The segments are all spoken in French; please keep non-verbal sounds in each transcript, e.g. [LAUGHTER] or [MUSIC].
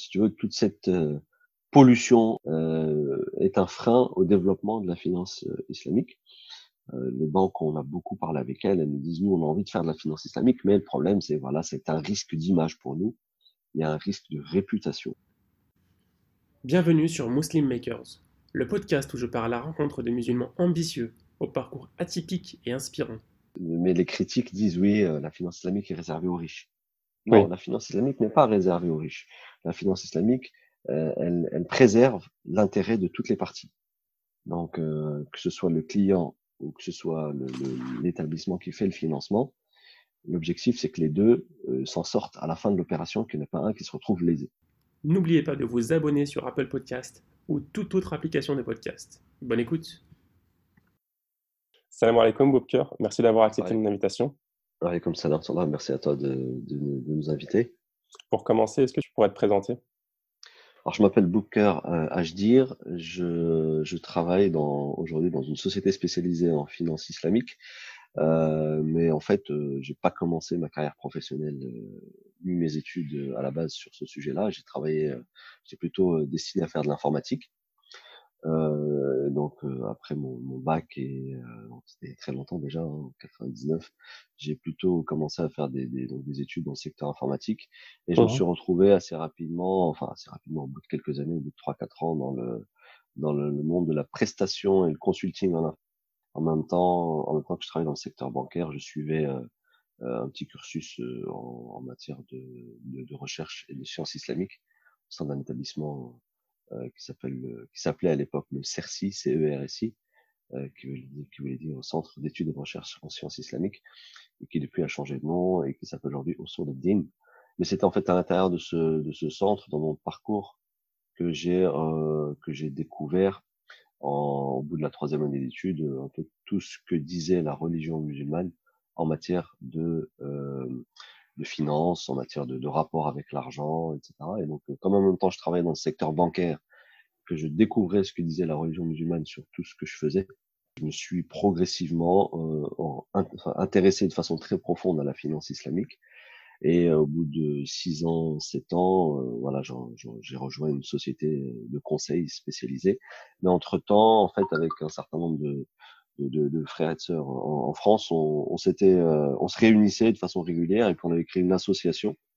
Si tu veux, toute cette euh, pollution euh, est un frein au développement de la finance euh, islamique. les banques, on a beaucoup parlé avec elles, elles nous disent, nous, on a envie de faire de la finance islamique, mais le problème, c'est, voilà, c'est un risque d'image pour nous. Il y a un risque de réputation. Bienvenue sur Muslim Makers, le podcast où je pars à la rencontre de musulmans ambitieux, au parcours atypique et inspirant. Mais les critiques disent oui, la finance islamique est réservée aux riches. Non, la finance islamique n'est pas réservée aux riches. La finance islamique, euh, elle, elle, préserve l'intérêt de toutes les parties. Donc, euh, que ce soit le client ou que ce soit l'établissement qui fait le financement, l'objectif c'est que les deux euh, s'en sortent à la fin de l'opération, qu'il n'y en ait pas un qui se retrouve lésé. N'oubliez pas de vous abonner sur Apple Podcast ou toute autre application de podcast. Bonne écoute. Salam alaikum, Boubker. Merci d'avoir accepté mon invitation. Alaikum salam, merci à toi de, de, de, nous inviter. Pour commencer, est-ce que tu pourrais te présenter? Alors, je m'appelle Booker euh, Hdir. Je, je travaille aujourd'hui dans une société spécialisée en finance islamique. Euh, mais en fait, euh, j'ai pas commencé ma carrière professionnelle euh, ni mes études à la base sur ce sujet-là. J'ai travaillé, j'ai plutôt destiné à faire de l'informatique. Euh, donc euh, après mon, mon, bac et euh, c'était très longtemps déjà, hein, en 99, j'ai plutôt commencé à faire des, des, donc des études dans le secteur informatique et je me suis retrouvé assez rapidement, enfin assez rapidement au bout de quelques années, au bout de 3-4 ans dans le dans le, monde de la prestation et le consulting en, en même temps, en même temps que je travaillais dans le secteur bancaire, je suivais un petit cursus en, en matière de, de, de, recherche et de sciences islamiques au sein d'un établissement euh, qui s'appelle qui s'appelait à l'époque le CERSI, C-E-R-S-I, euh, qui, qui, voulait dire Centre d'études et de recherche en sciences islamiques, et qui depuis a changé de nom et qui s'appelle aujourd'hui Osur Din. Mais c'était en fait à l'intérieur de ce, de ce centre, dans mon parcours, que j'ai euh, que j'ai découvert en, au bout de la troisième année d'études un peu tout ce que disait la religion musulmane en matière de euh, de finances, en matière de, de rapport avec l'argent, etc. Et donc, euh, comme en même temps je travaillais dans le secteur bancaire, que je découvrais ce que disait la religion musulmane sur tout ce que je faisais, je me suis progressivement euh, intéressé de façon très profonde à la finance islamique. Et euh, au bout de six ans, sept ans, euh, voilà, j'ai rejoint une société de conseil spécialisée. Mais entre temps, en fait, avec un certain nombre de, frères et de sœurs en, France, on, on s'était, euh, on se réunissait de façon régulière et puis on avait créé une association euh,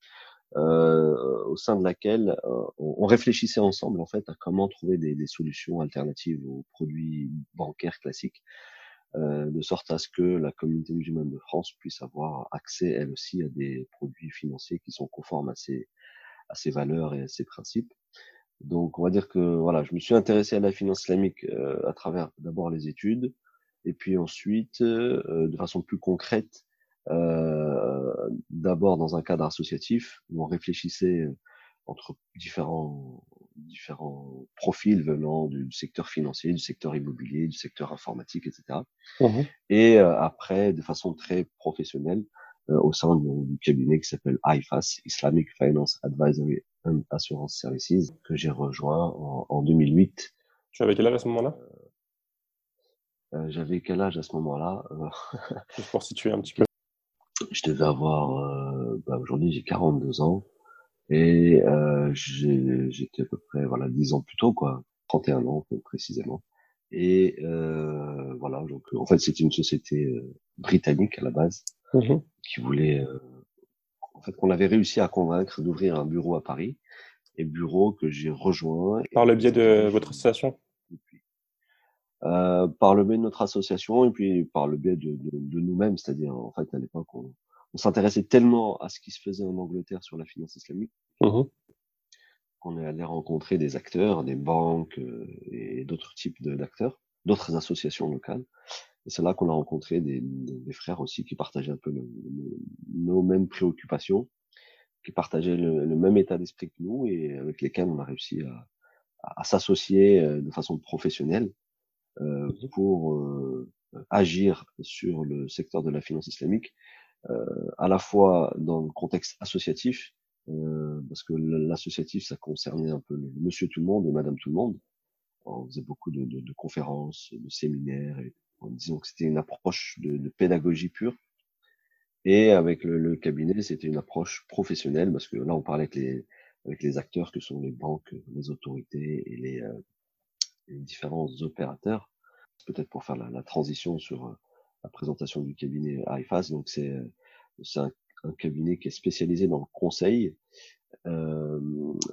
au sein de laquelle euh, on, réfléchissait ensemble en fait à comment trouver des, des solutions alternatives aux produits bancaires classiques, euh, de sorte à ce que la communauté musulmane de France puisse avoir accès elle aussi à des produits financiers qui sont conformes à ses, à ses valeurs et à ses principes. Donc, on va dire que voilà, je me suis intéressé à la finance islamique euh, à travers d'abord les études, et puis ensuite, euh, de façon plus concrète, euh, d'abord dans un cadre associatif où on réfléchissait entre différents différents profils venant du secteur financier, du secteur immobilier, du secteur informatique, etc. Mmh et euh, après, de façon très professionnelle, euh, au sein du cabinet qui s'appelle IFAS, Islamic Finance Advisory and Assurance Services, que j'ai rejoint en, en, 2008. Tu avais quel âge à ce moment-là? Euh, J'avais quel âge à ce moment-là? Juste pour situer un petit [LAUGHS] peu. Je devais avoir, euh, bah aujourd'hui j'ai 42 ans et euh, j'étais à peu près voilà 10 ans plus tôt quoi, 31 ans précisément. Et euh, voilà donc en fait c'était une société euh, britannique à la base mmh qui voulait euh, en fait qu'on avait réussi à convaincre d'ouvrir un bureau à Paris et bureau que j'ai rejoint. Par le biais de votre association? Euh, par le biais de notre association et puis par le biais de, de, de nous-mêmes, c'est-à-dire en fait à l'époque on, on s'intéressait tellement à ce qui se faisait en Angleterre sur la finance islamique mmh qu'on est allé rencontrer des acteurs, des banques euh, et d'autres types d'acteurs, d'autres associations locales. Et c'est là qu'on a rencontré des, des, frères aussi qui partageaient un peu le, nos mêmes préoccupations, qui partageaient le, le même état d'esprit que nous et avec lesquels on a réussi à, à s'associer euh, de façon professionnelle pour euh, agir sur le secteur de la finance islamique, euh, à la fois dans le contexte associatif, parce que l'associatif, ça concernait un peu monsieur tout le monde et madame tout le monde. On faisait beaucoup de, de, de conférences, de séminaires, et disons que c'était une approche de, de, pédagogie pure. Et avec le, le cabinet, c'était une approche professionnelle, parce que là, on parlait avec les, avec les acteurs que sont les banques, les autorités et les, les différents opérateurs. Peut-être pour faire la, transition sur la présentation du cabinet IFAS. Donc c'est c'est un, un, cabinet qui est spécialisé dans le conseil, euh,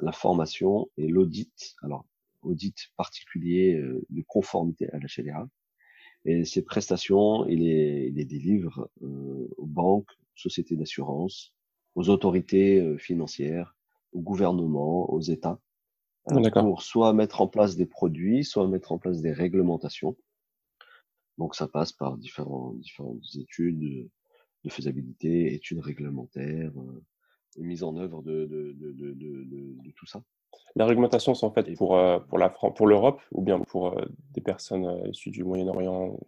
la formation et l'audit. Alors audit particulier euh, de conformité à la Sharia. Et ces prestations, il les, les délivre euh, aux banques, sociétés d'assurance, aux autorités euh, financières, au gouvernement, aux États, euh, pour soit mettre en place des produits, soit mettre en place des réglementations. Donc ça passe par différents, différentes études de faisabilité, études réglementaires, euh, mise en œuvre de, de, de, de, tout ça. Les réglementations sont faites pour, euh, pour la pour l'Europe ou bien pour euh, des personnes issues du Moyen-Orient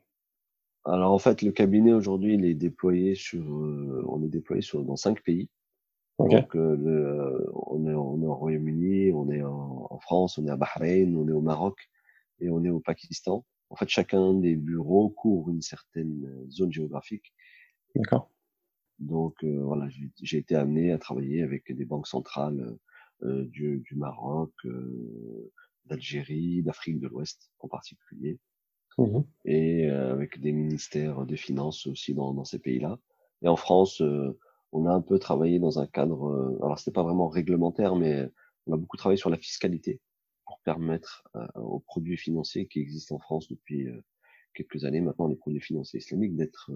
Alors en fait, le cabinet aujourd'hui, il est déployé sur, on est déployé sur dans cinq pays. Donc le, on est, on est au Royaume-Uni, on est en, en, France, on est à Bahreïn, on est au Maroc et on est au Pakistan. En fait, chacun des bureaux couvre une certaine zone géographique D'accord. Donc euh, voilà, j'ai été amené à travailler avec des banques centrales euh, du, du, Maroc, euh, d'Algérie, d'Afrique de l'Ouest en particulier, mmh et avec des ministères des finances aussi dans, dans ces pays-là. Et en France, on a un peu travaillé dans un cadre, alors c'était pas vraiment réglementaire, mais on a beaucoup travaillé sur la fiscalité pour permettre aux produits financiers qui existent en France depuis quelques années maintenant, les produits financiers islamiques, d'être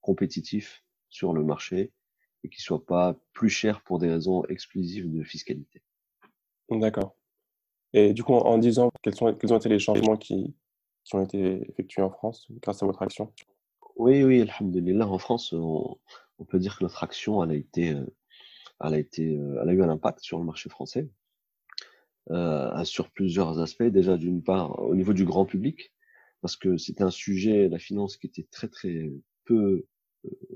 compétitif sur le marché et qui soit pas plus cher pour des raisons exclusives de fiscalité. D'accord. Et du coup, en disant quels, sont, quels ont été les changements qui, qui ont été effectués en France grâce à votre action? Oui, oui, alhamdulillah, en France, on, on, peut dire que notre action, elle a été, euh, elle a été, euh, elle a eu un impact sur le marché français, euh, sur plusieurs aspects. Déjà, d'une part, au niveau du grand public, parce que c'était un sujet, la finance, qui était très, très peu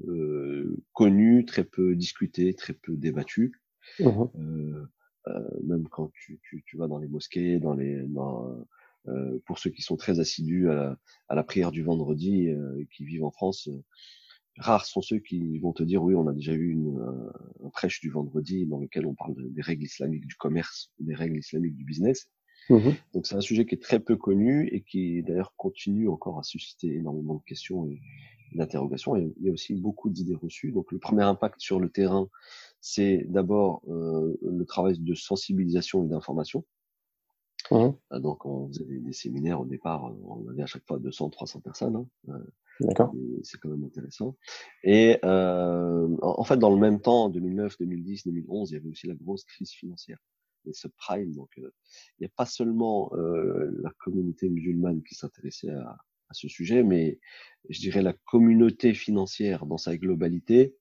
euh, connu, très peu discuté, très peu débattu. Mmh euh, euh, même quand tu, tu, tu, vas dans les mosquées, dans les, dans, euh, pour ceux qui sont très assidus à la, à la prière du vendredi, euh, qui vivent en France, rares sont ceux qui vont te dire oui, on a déjà eu une, un, prêche du vendredi dans lequel on parle des règles islamiques du commerce, des règles islamiques du business. Mmh Donc c'est un sujet qui est très peu connu et qui d'ailleurs continue encore à susciter énormément de questions et, d'interrogation. Il y a aussi beaucoup d'idées reçues. Donc le premier impact sur le terrain, c'est d'abord euh, le travail de sensibilisation et d'information. Mmh. Euh, donc on faisait des, séminaires au départ, on avait à chaque fois 200, 300 personnes. Hein. Euh. C'est quand même intéressant. Et euh, en fait, dans le même temps, en 2009, 2010, 2011, il y avait aussi la grosse crise financière, les subprimes. Donc, il n'y a pas seulement la communauté musulmane qui s'intéressait à, à ce sujet, mais je dirais la communauté financière dans sa globalité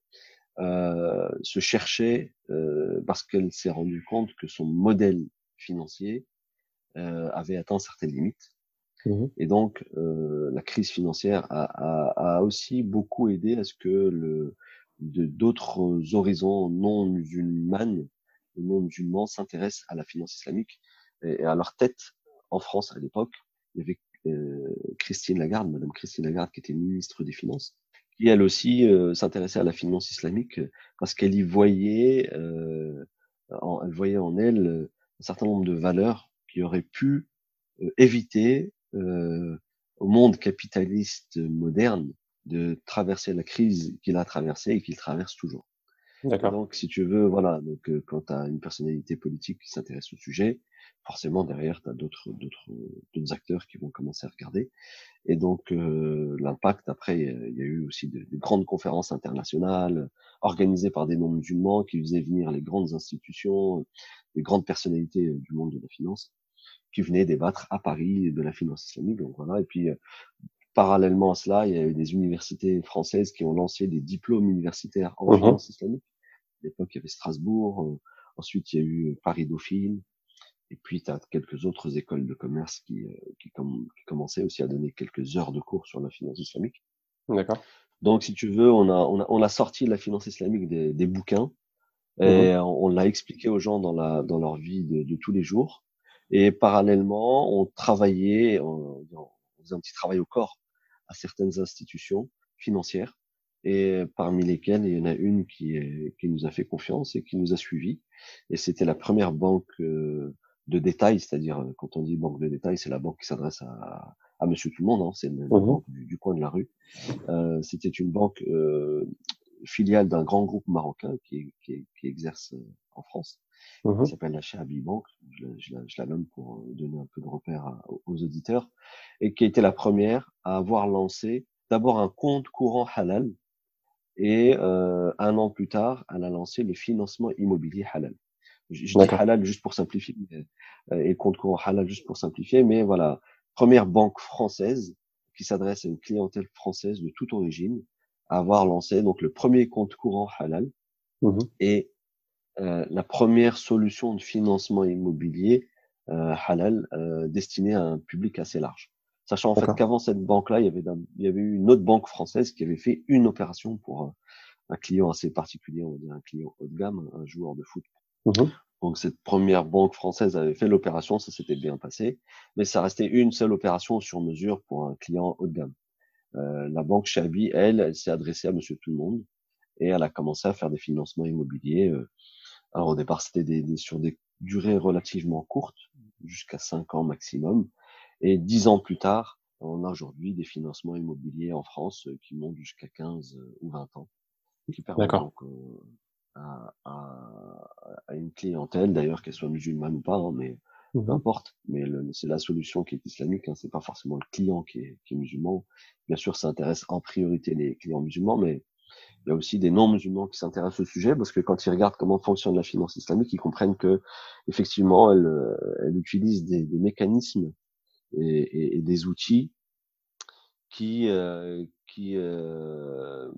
euh, se cherchait euh, parce qu'elle s'est rendue compte que son modèle financier euh, avait atteint certaines limites. Mmh Et donc, euh, la crise financière a, a, a, aussi beaucoup aidé à ce que le, d'autres horizons non musulmanes, non musulmans s'intéressent à la finance islamique. Et, à leur tête, en France à l'époque, il y avait euh, Christine Lagarde, Madame Christine Lagarde, qui était ministre des Finances, qui elle aussi euh, s'intéressait à la finance islamique euh, parce qu'elle y voyait, en, elle voyait en elle un certain nombre de valeurs qui auraient pu éviter au monde capitaliste moderne de traverser la crise qu'il a traversée et qu'il traverse toujours. Donc, si tu veux, voilà, donc quand tu as une personnalité politique qui s'intéresse au sujet, forcément derrière tu as d'autres d'autres d'autres acteurs qui vont commencer à regarder. Et donc euh, l'impact après il y a eu aussi de, grandes conférences internationales organisées par des non-musulmans qui faisaient venir les grandes institutions les grandes personnalités du monde de la finance qui venaient débattre à Paris de la finance islamique donc voilà et puis parallèlement à cela il y a eu des universités françaises qui ont lancé des diplômes universitaires en mmh finance islamique à l'époque il y avait Strasbourg ensuite il y a eu Paris Dauphine et puis, tu as quelques autres écoles de commerce qui, euh, qui, qui, commençaient aussi à donner quelques heures de cours sur la finance islamique. D'accord. Donc, si tu veux, on a, on a, on a sorti la finance islamique des, des bouquins et mmh on, l'a expliqué aux gens dans, la, dans leur vie de, de, tous les jours. Et parallèlement, on travaillait, on, on faisait un petit travail au corps à certaines institutions financières et parmi lesquelles il y en a une qui, qui nous a fait confiance et qui nous a suivis. Et c'était la première banque euh, de détail, c'est-à-dire euh, quand on dit banque de détail, c'est la banque qui s'adresse à, à Monsieur Tout le Monde, hein, c'est la, mmh banque du, coin de la rue. Euh, c'était une banque euh, filiale d'un grand groupe marocain qui, qui, qui exerce euh, en France, mmh qui s'appelle la Chahabi Bank. Je, je, je, la nomme pour donner un peu de repère aux auditeurs, et qui a été la première à avoir lancé d'abord un compte courant halal, et euh, un an plus tard, elle a lancé le financement immobilier halal. Je, dis halal juste pour simplifier, euh, et compte courant halal juste pour simplifier, mais voilà, première banque française qui s'adresse à une clientèle française de toute origine, avoir lancé donc le premier compte courant halal mmh et euh, la première solution de financement immobilier euh, halal euh, destinée à un public assez large. Sachant en fait qu'avant cette banque-là, il y avait il y avait eu une autre banque française qui avait fait une opération pour un, client assez particulier, on va dire un client haut de gamme, un joueur de foot. Mmh donc cette première banque française avait fait l'opération, ça s'était bien passé, mais ça restait une seule opération sur mesure pour un client haut de gamme. Euh, la banque Chabi, elle, elle s'est adressée à Monsieur Tout le Monde et elle a commencé à faire des financements immobiliers. Euh. alors au départ, c'était des, sur des durées relativement courtes, jusqu'à 5 ans maximum, et 10 ans plus tard, on a aujourd'hui des financements immobiliers en France euh, qui montent jusqu'à 15 ou 20 ans, qui permettent donc à, à, à, une clientèle, d'ailleurs qu'elle soit musulmane ou pas, hein, mais peu importe. Mais c'est la solution qui est islamique, hein, c'est pas forcément le client qui est, qui est musulman. Bien sûr, ça intéresse en priorité les clients musulmans, mais il y a aussi des non-musulmans qui s'intéressent au sujet parce que quand ils regardent comment fonctionne la finance islamique, ils comprennent que effectivement, elle, elle utilise des, des mécanismes et, et, et, des outils qui, euh, qui, euh,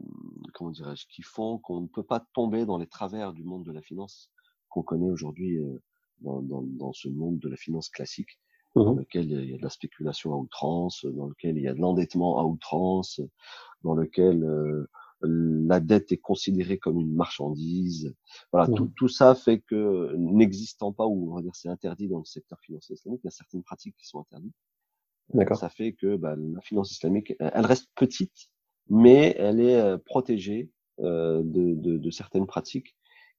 comment dirais-je, qui font qu'on ne peut pas tomber dans les travers du monde de la finance qu'on connaît aujourd'hui euh, dans, dans, dans, ce monde de la finance classique, dans mmh lequel il y a de la spéculation à outrance, dans lequel il y a de l'endettement à outrance, dans lequel euh, la dette est considérée comme une marchandise. Voilà, tout, mmh tout, ça fait que n'existant pas, ou on va dire c'est interdit dans le secteur financier islamique, il y a certaines pratiques qui sont interdites. Ça fait que bah, la finance islamique, elle reste petite, mais elle est euh, protégée euh, de, de, de, certaines pratiques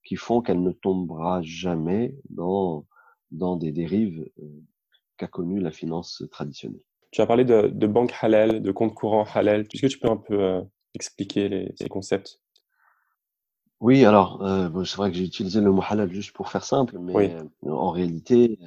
qui font qu'elle ne tombera jamais dans, dans des dérives euh, qu'a connues la finance traditionnelle. Tu as parlé de, de banque halal, de compte courant halal. Est-ce que tu peux un peu euh, expliquer les, ces concepts? Oui, alors euh, bon, c'est vrai que j'ai utilisé le mot halal juste pour faire simple, mais en réalité,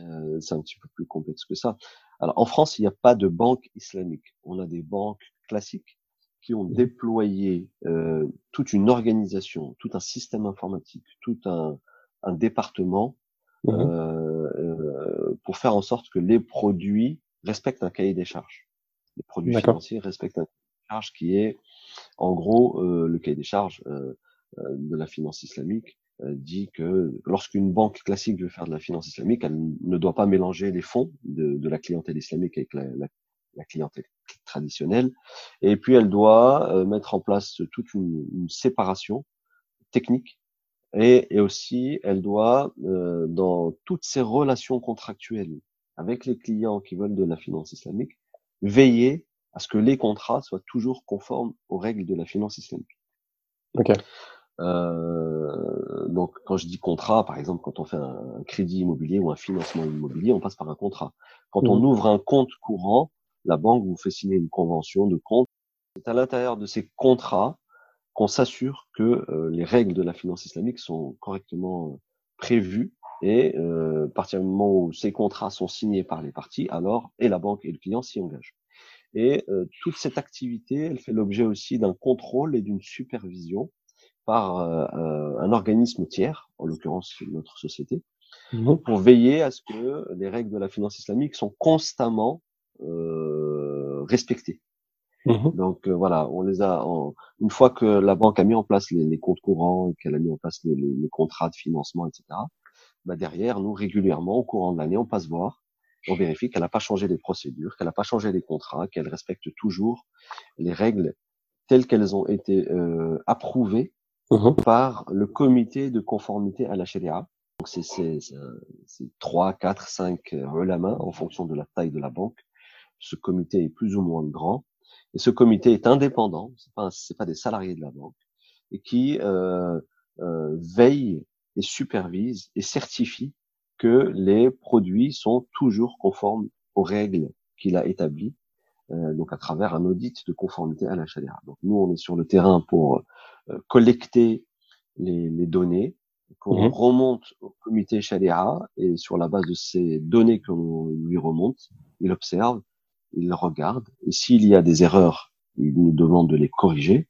c'est un petit peu plus complexe que ça. Alors, en France, il n'y a pas de banque islamique. On a des banques classiques qui ont déployé euh, toute une organisation, tout un système informatique, tout un, un département mmh euh, euh, pour faire en sorte que les produits respectent un cahier des charges. Les produits financiers respectent un cahier des charges qui est, en gros, euh, le cahier des charges euh, de la finance islamique euh, dit que lorsqu'une banque classique veut faire de la finance islamique, elle ne doit pas mélanger les fonds de, de la clientèle islamique avec la, la, la, clientèle traditionnelle. Et puis elle doit euh, mettre en place toute une, une séparation technique et, et, aussi elle doit, euh, dans toutes ses relations contractuelles avec les clients qui veulent de la finance islamique, veiller à ce que les contrats soient toujours conformes aux règles de la finance islamique. Okay. Euh, donc, quand je dis contrat, par exemple, quand on fait un crédit immobilier ou un financement immobilier, on passe par un contrat. Quand on mmh. ouvre un compte courant, la banque vous fait signer une convention de compte. C'est à l'intérieur de ces contrats qu'on s'assure que euh, les règles de la finance islamique sont correctement euh, prévues et euh, à partir du moment où ces contrats sont signés par les parties, alors et la banque et le client s'y engagent. Et euh, toute cette activité, elle fait l'objet aussi d'un contrôle et d'une supervision par un organisme tiers, en l'occurrence notre société, mmh pour veiller à ce que les règles de la finance islamique sont constamment euh, respectées. Mmh Donc euh, voilà, on les a. Une fois que la banque a mis en place les, les comptes courants, qu'elle a mis en place les, les, les, contrats de financement, etc. Bah derrière, nous régulièrement, au courant de l'année, on passe voir, on vérifie qu'elle n'a pas changé les procédures, qu'elle n'a pas changé les contrats, qu'elle respecte toujours les règles telles qu'elles ont été euh, approuvées Mmh par le comité de conformité à la Sharia. Donc c'est c'est 3, 4, 5 main en fonction de la taille de la banque. Ce comité est plus ou moins grand Et ce comité est indépendant, c'est pas c'est pas des salariés de la banque, et qui euh, euh, veille et supervise et certifie que les produits sont toujours conformes aux règles qu'il a établies, euh, donc à travers un audit de conformité à la charia. Donc nous, on est sur le terrain pour euh, collecter les, les données, qu'on Mhm. remonte au comité charia, et sur la base de ces données qu'on lui remonte, il observe, il regarde, et s'il y a des erreurs, il nous demande de les corriger,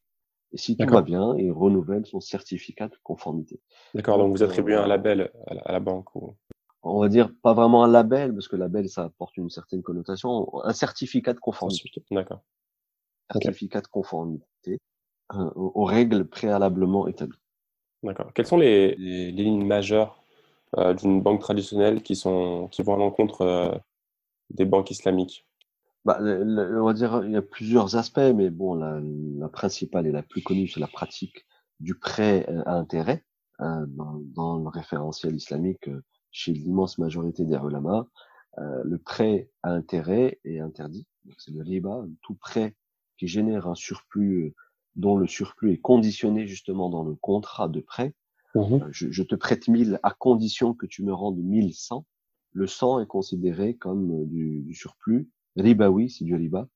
et si tout va bien, il renouvelle son certificat de conformité. D'accord, donc vous attribuez un euh, label à la, à la banque ou... on va dire pas vraiment un label, parce que label, ça apporte une certaine connotation, un certificat de conformité. D'accord. Certificat de conformité euh, aux aux règles préalablement établies. D'accord. Quelles sont les, les- les lignes majeures euh, d'une banque traditionnelle qui sont qui vont à l'encontre euh, des banques islamiques? Bah, le- le- on va dire, il y a plusieurs aspects, mais bon, la, la principale et la plus connue, c'est la pratique du prêt euh, à intérêt euh, dans, dans le référentiel islamique euh, chez l'immense majorité des ulama. Euh, le prêt à intérêt est interdit. C'est le riba, tout prêt qui génère un surplus euh, dont le surplus est conditionné justement dans le contrat de prêt. Euh, Je, je te prête 1000 à condition que tu me rendes 1100. Le 100 est considéré comme du, du surplus. Ribawi, c'est du riba,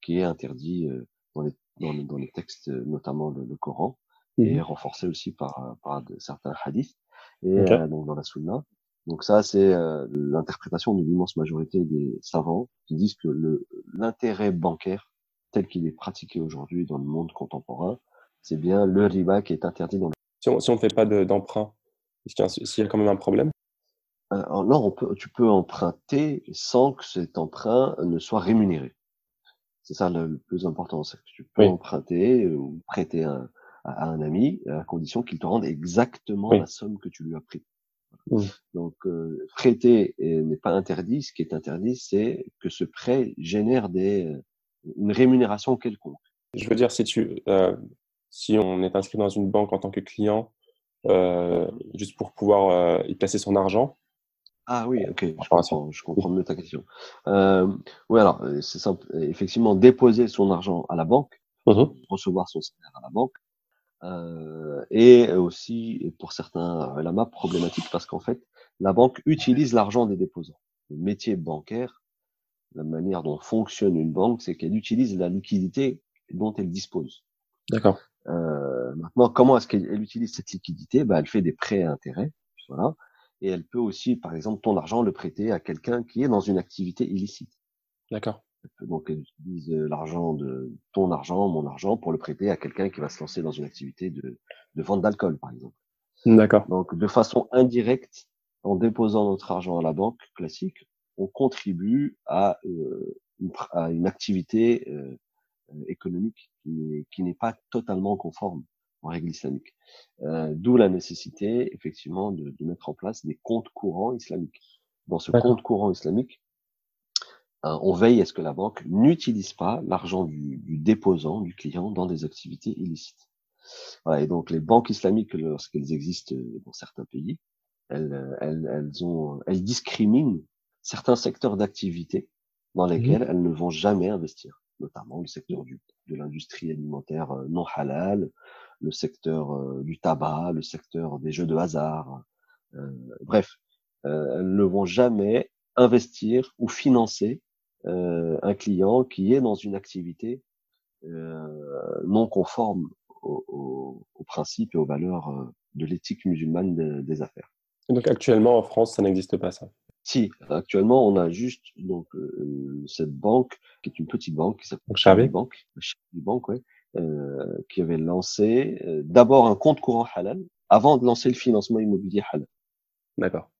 qui est interdit euh, dans les, dans les, dans les textes, euh, notamment le, le Coran, et Mhm. renforcé aussi par, par de- certains hadiths, et euh, donc dans la sunna. Donc ça, c'est euh, l'interprétation de l'immense majorité des savants qui disent que l'intérêt bancaire tel qu'il est pratiqué aujourd'hui dans le monde contemporain, c'est bien le riba qui est interdit dans le Si on si on ne fait pas de- d'emprunt, est-ce qu'il y a quand même un problème? Euh, on peut, tu peux emprunter sans que cet emprunt ne soit rémunéré. C'est ça le, le plus important, c'est que tu peux Oui. emprunter ou prêter un- à, à un ami à condition qu'il te rende exactement Oui. la somme que tu lui as pris. Mhm. Donc, euh, prêter n'est pas interdit. Ce qui est interdit, c'est que ce prêt génère des, euh, une rémunération quelconque. Je veux dire, si tu, euh, si on est inscrit dans une banque en tant que client, euh, juste pour pouvoir y placer son argent, Ah oui, ok, je comprends, je comprends mieux ta question. Euh, oui, alors, euh, c'est simple. Effectivement, déposer son argent à la banque, Mhm. recevoir son salaire à la banque, euh, et aussi, pour certains ulama, problématique parce qu'en fait, la banque utilise l'argent des déposants. Le métier bancaire, la manière dont fonctionne une banque, c'est qu'elle utilise la liquidité dont elle dispose. D'accord. Euh, maintenant, comment est-ce qu'elle elle utilise cette liquidité? Bah, Elle fait des prêts à intérêt, voilà, et elle peut aussi, par exemple, ton argent le prêter à quelqu'un qui est dans une activité illicite. D'accord. Donc, elle utilise l'argent de ton argent, mon argent, pour le prêter à quelqu'un qui va se lancer dans une activité de, de vente d'alcool, par exemple. D'accord. Donc, de façon indirecte, en déposant notre argent à la banque classique, on contribue à, euh, une, pr- à une activité euh, euh, économique qui n'est pas totalement conforme aux règles islamiques. Euh, D'où la nécessité, effectivement, de, de mettre en place des comptes courants islamiques. Dans ce compte courant islamique, euh, on veille à ce que la banque n'utilise pas l'argent du, du déposant, du client, dans des activités illicites. Voilà, et donc les banques islamiques, lorsqu'elles existent euh, dans certains pays, elles, elles, elles, ont, elles discriminent certains secteurs d'activité dans Mhm. lesquels elles ne vont jamais investir, notamment le secteur du, de l'industrie alimentaire non halal, le secteur euh, du tabac, le secteur des jeux de hasard. euh, bref, euh, elles ne vont jamais investir ou financer euh, un client qui est dans une activité euh, non conforme aux, aux, aux principes et aux valeurs de l'éthique musulmane de- des affaires. Et donc actuellement en France, ça n'existe pas ça? Si, actuellement, on a juste donc euh, cette banque qui est une petite banque qui s'appelle Donc Charvet. Bank, Bank, ouais, euh, qui avait lancé euh, d'abord un compte courant halal avant de lancer le financement immobilier halal. D'accord.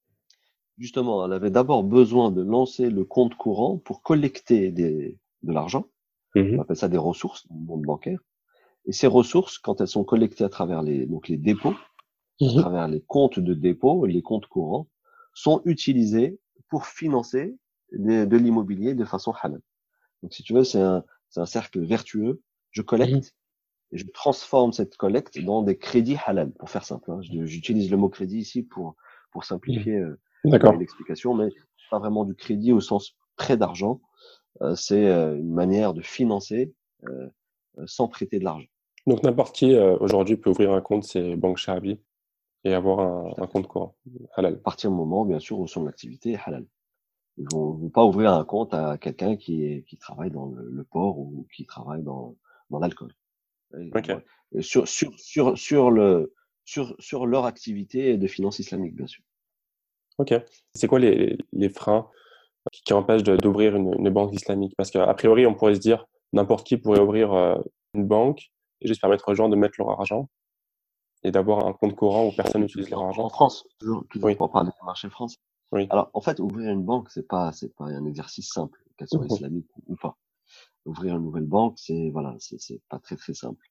Justement, elle avait d'abord besoin de lancer le compte courant pour collecter des, de l'argent. On Mhm. appelle ça des ressources dans le monde bancaire. Et ces ressources, quand elles sont collectées à travers les, donc les dépôts, à Mhm. travers les comptes de dépôt, les comptes courants, sont utilisés pour financer de, de l'immobilier de façon halal. Donc, si tu veux, c'est un, c'est un cercle vertueux. Je collecte et je transforme cette collecte dans des crédits halal, pour faire simple. hein. J'utilise le mot crédit ici pour, pour simplifier euh, l'explication, mais pas vraiment du crédit au sens prêt d'argent. Euh, c'est euh, une manière de financer sans prêter de l'argent. Donc n'importe qui aujourd'hui peut ouvrir un compte, c'est Banque Sharabi, et avoir un, compte courant halal. À partir du moment, bien sûr, où son activité est halal. Ils vont, vont pas ouvrir un compte à quelqu'un qui, qui travaille dans le, port ou qui travaille dans, dans l'alcool. Sur, sur, sur, sur, le, sur, sur leur activité de finance islamique, bien sûr. Ok. C'est quoi les, les freins qui, empêchent d'ouvrir une, une, banque islamique? Parce qu'a priori, on pourrait se dire n'importe qui pourrait ouvrir euh, une banque et juste permettre aux gens de mettre leur argent et d'avoir un compte courant où personne n'utilise leur argent. En France, toujours, toujours oui. pour parler du marché français. Oui. Alors, en fait, ouvrir une banque, c'est pas, c'est pas un exercice simple, qu'elle soit mmh islamique ou pas. Ouvrir une nouvelle banque, c'est voilà, c'est pas très très simple.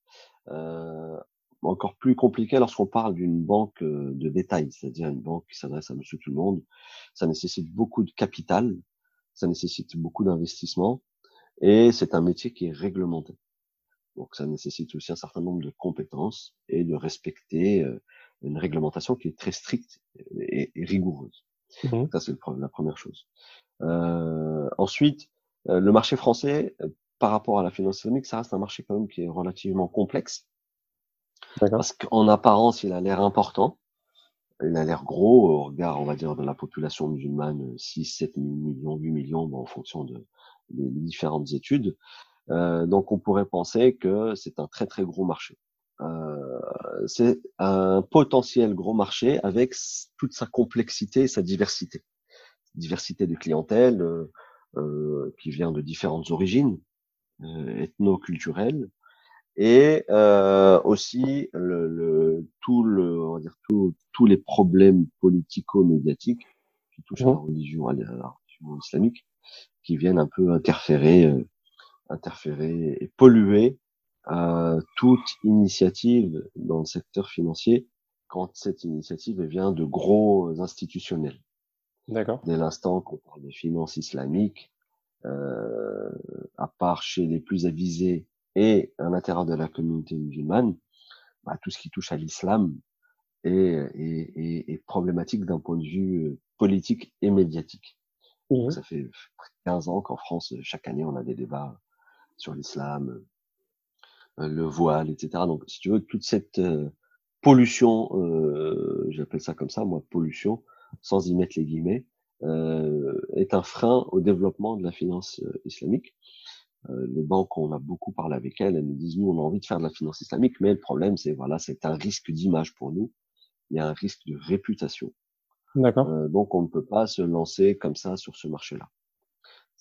Euh, encore plus compliqué lorsqu'on parle d'une banque euh, de détail, c'est-à-dire une banque qui s'adresse à Monsieur tout le monde. Ça nécessite beaucoup de capital, ça nécessite beaucoup d'investissement, et c'est un métier qui est réglementé. Donc ça nécessite aussi un certain nombre de compétences et de respecter euh, une réglementation qui est très stricte et, rigoureuse. Mmh ça c'est la première chose. Euh, ensuite, euh, le marché français, par rapport à la finance islamique, ça reste un marché quand même qui est relativement complexe. Parce qu'en apparence, il a l'air important. Il a l'air gros au regard, on va dire, de la population musulmane, 6, 7 millions, 8 millions, en fonction de, des différentes études. Euh, donc on pourrait penser que c'est un très très gros marché. Euh, c'est un potentiel gros marché avec toute sa complexité et sa diversité. Diversité de clientèle euh, euh qui vient de différentes origines euh, ethno-culturelles et euh, aussi le, le, tout le on va dire tout, tous les problèmes politico-médiatiques qui touchent à la mmh. religion, à la religion islamique qui viennent un peu interférer interférer et polluer euh, toute initiative dans le secteur financier quand cette initiative vient de gros institutionnels. D'accord. Dès l'instant qu'on parle de finances islamiques, euh, à part chez les plus avisés et à l'intérieur de la communauté musulmane, bah, tout ce qui touche à l'islam est, est, est, est, problématique d'un point de vue euh, politique et médiatique. Mmh. ça fait 15 ans qu'en France, chaque année, on a des débats sur l'islam, euh, le voile, etc. Donc, si tu veux, toute cette euh, pollution, euh, j'appelle ça comme ça, moi, pollution, sans y mettre les guillemets, est un frein au développement de la finance islamique. les banques, on a beaucoup parlé avec elles, elles nous disent, nous, on a envie de faire de la finance islamique, mais le problème, c'est, voilà, c'est un risque d'image pour nous. Il y a un risque de réputation. D'accord. donc, on ne peut pas se lancer comme ça sur ce marché-là.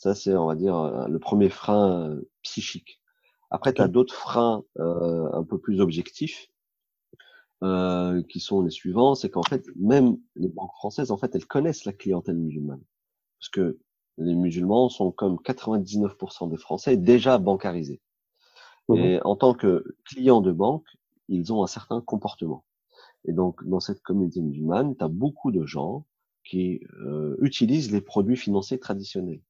Ça, c'est, on va dire, euh, le premier frein euh, psychique. Après, tu as d'autres freins euh, un peu plus objectifs, euh, qui sont les suivants. C'est qu'en fait, même les banques françaises, en fait, elles connaissent la clientèle musulmane. Parce que les musulmans sont comme 99% des Français déjà bancarisés. Mmh Et en tant que clients de banque, ils ont un certain comportement. Et donc, dans cette communauté musulmane, tu as beaucoup de gens qui euh, utilisent les produits financiers traditionnels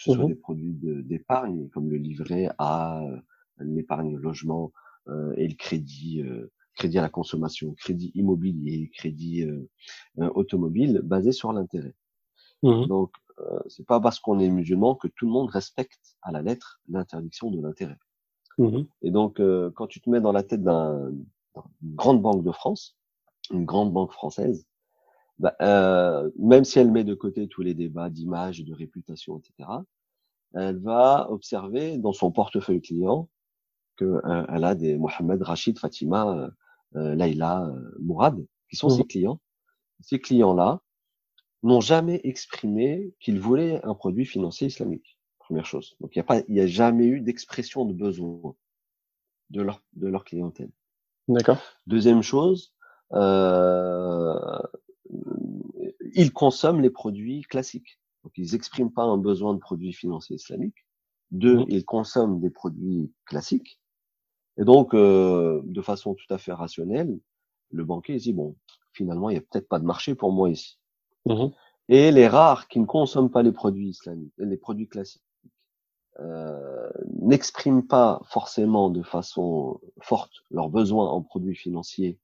que ce soit mmh des produits d'épargne comme le livret A, euh, l'épargne logement euh, et le crédit, euh, crédit à la consommation, crédit immobilier, crédit automobile, basé sur l'intérêt. Mmh Donc, c'est pas parce qu'on est musulman que tout le monde respecte à la lettre l'interdiction de l'intérêt. Mmh et donc, quand tu te mets dans la tête d'une grande banque de France, une grande banque française, bah, euh, même si elle met de côté tous les débats d'image, de réputation, etc., elle va observer dans son portefeuille client qu'elle euh, elle a des Mohamed, Rachid, Fatima, euh, Laïla, euh, Mourad, qui sont ses mmh. clients. Ces clients-là n'ont jamais exprimé qu'ils voulaient un produit financier islamique. Première chose. Donc il n'y a jamais eu d'expression de besoin de leur de leur clientèle. D'accord. Deuxième chose, euh, ils consomment les produits classiques. Donc, ils n'expriment pas un besoin de produits financiers islamiques. Deux, mmh. ils consomment des produits classiques. Et donc, euh, de façon tout à fait rationnelle, le banquier dit, bon, finalement, il n'y a peut-être pas de marché pour moi ici. Mmh. Et les rares qui ne consomment pas les produits islamiques, les produits classiques, euh, n'expriment pas forcément de façon forte leurs besoins en produits financiers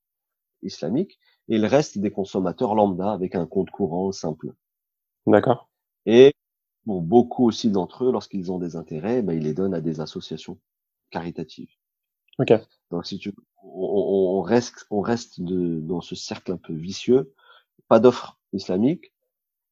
islamiques, et il reste des consommateurs lambda avec un compte courant simple. D'accord. Et bon, beaucoup aussi d'entre eux, lorsqu'ils ont des intérêts, ben, ils les donnent à des associations caritative. Ok. Donc, si tu, on, on reste, on reste de, dans ce cercle un peu vicieux. Pas d'offres islamiques,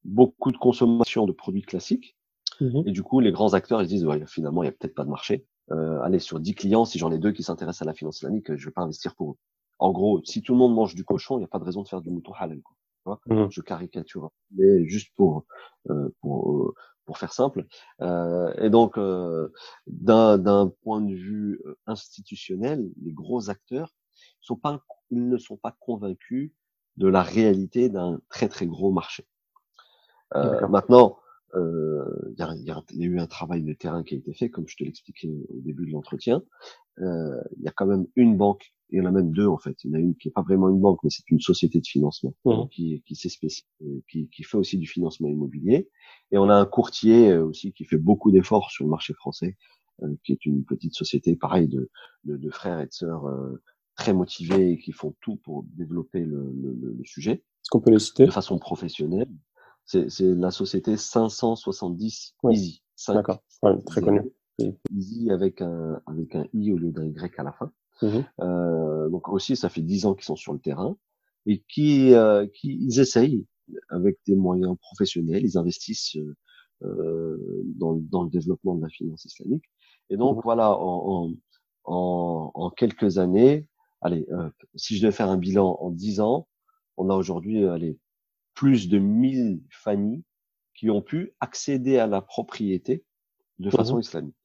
beaucoup de consommation de produits classiques. Mmh Et du coup, les grands acteurs, ils disent, ouais, finalement, il y a peut-être pas de marché. Euh, allez, sur 10 clients, si j'en ai deux qui s'intéressent à la finance islamique, je vais pas investir pour eux. En gros, si tout le monde mange du cochon, il n'y a pas de raison de faire du mouton halal. Quoi. Tu vois? Mmh Je caricature, mais juste pour euh, pour euh, pour faire simple. Euh, et donc, euh, d'un d'un point de vue euh, institutionnel, les gros acteurs sont pas ils ne sont pas convaincus de la réalité d'un très très gros marché. Euh, maintenant, il y, a, y, eu un travail de terrain qui a été fait, comme je te l'expliquais au début de l'entretien. Euh, il y a quand même une banque, il y en a même deux en fait. Il y en a une qui est pas vraiment une banque, mais c'est une société de financement Mmh qui, qui, qui, qui fait aussi du financement immobilier. Et on a un courtier euh, aussi qui fait beaucoup d'efforts sur le marché français, euh, qui est une petite société, pareil, de, de, de frères et de sœurs euh, très motivés et qui font tout pour développer le, le, le sujet. Est-ce qu'on peut les citer? De façon professionnelle. C'est la société 570 oui. Easy. D'accord, ouais, très connu. Easy avec un, avec un I au lieu d'un Y à la fin. Mmh euh, donc aussi, ça fait 10 ans qu'ils sont sur le terrain et qui, euh, qui ils essayent avec des moyens professionnels, ils investissent euh, dans, dans le développement de la finance islamique. Et donc mmh voilà, en, en, en, quelques années, allez, euh, si je devais faire un bilan en 10 ans, on a aujourd'hui, allez, plus de 1000 familles qui ont pu accéder à la propriété de façon mmh islamique.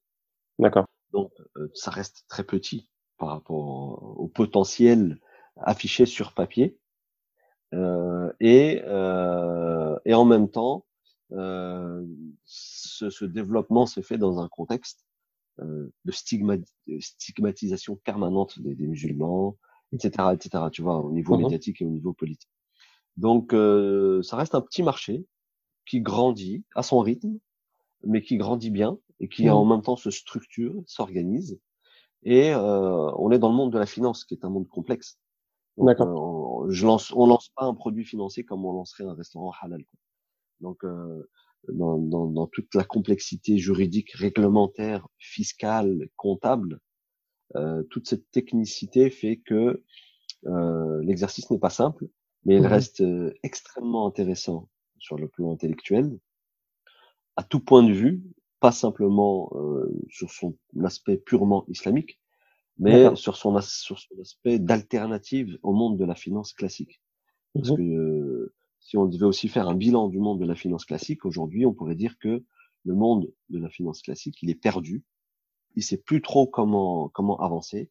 D'accord. Donc, euh, ça reste très petit par rapport au potentiel affiché sur papier. Euh, et, euh, et en même temps, euh, ce, ce, développement se fait dans un contexte euh, de, stigma, de, stigmatisation permanente des, des, musulmans, etc., etc. Tu vois, au niveau mmh médiatique et au niveau politique. Donc, euh, ça reste un petit marché qui grandit à son rythme, mais qui grandit bien et qui mmh en même temps se structure, s'organise. Et euh, on est dans le monde de la finance, qui est un monde complexe. D'accord. Euh, je lance, on lance pas un produit financier comme on lancerait un restaurant halal. Donc, euh, dans, dans, dans, toute la complexité juridique, réglementaire, fiscale, comptable, euh, toute cette technicité fait que euh, l'exercice n'est pas simple, mais il mmh reste euh, extrêmement intéressant sur le plan intellectuel, à tout point de vue, pas simplement euh, sur son aspect purement islamique, mais sur son, sur son aspect d'alternative au monde de la finance classique. Parce mmh que euh, si on devait aussi faire un bilan du monde de la finance classique, aujourd'hui, on pourrait dire que le monde de la finance classique, il est perdu. Il sait plus trop comment, comment avancer.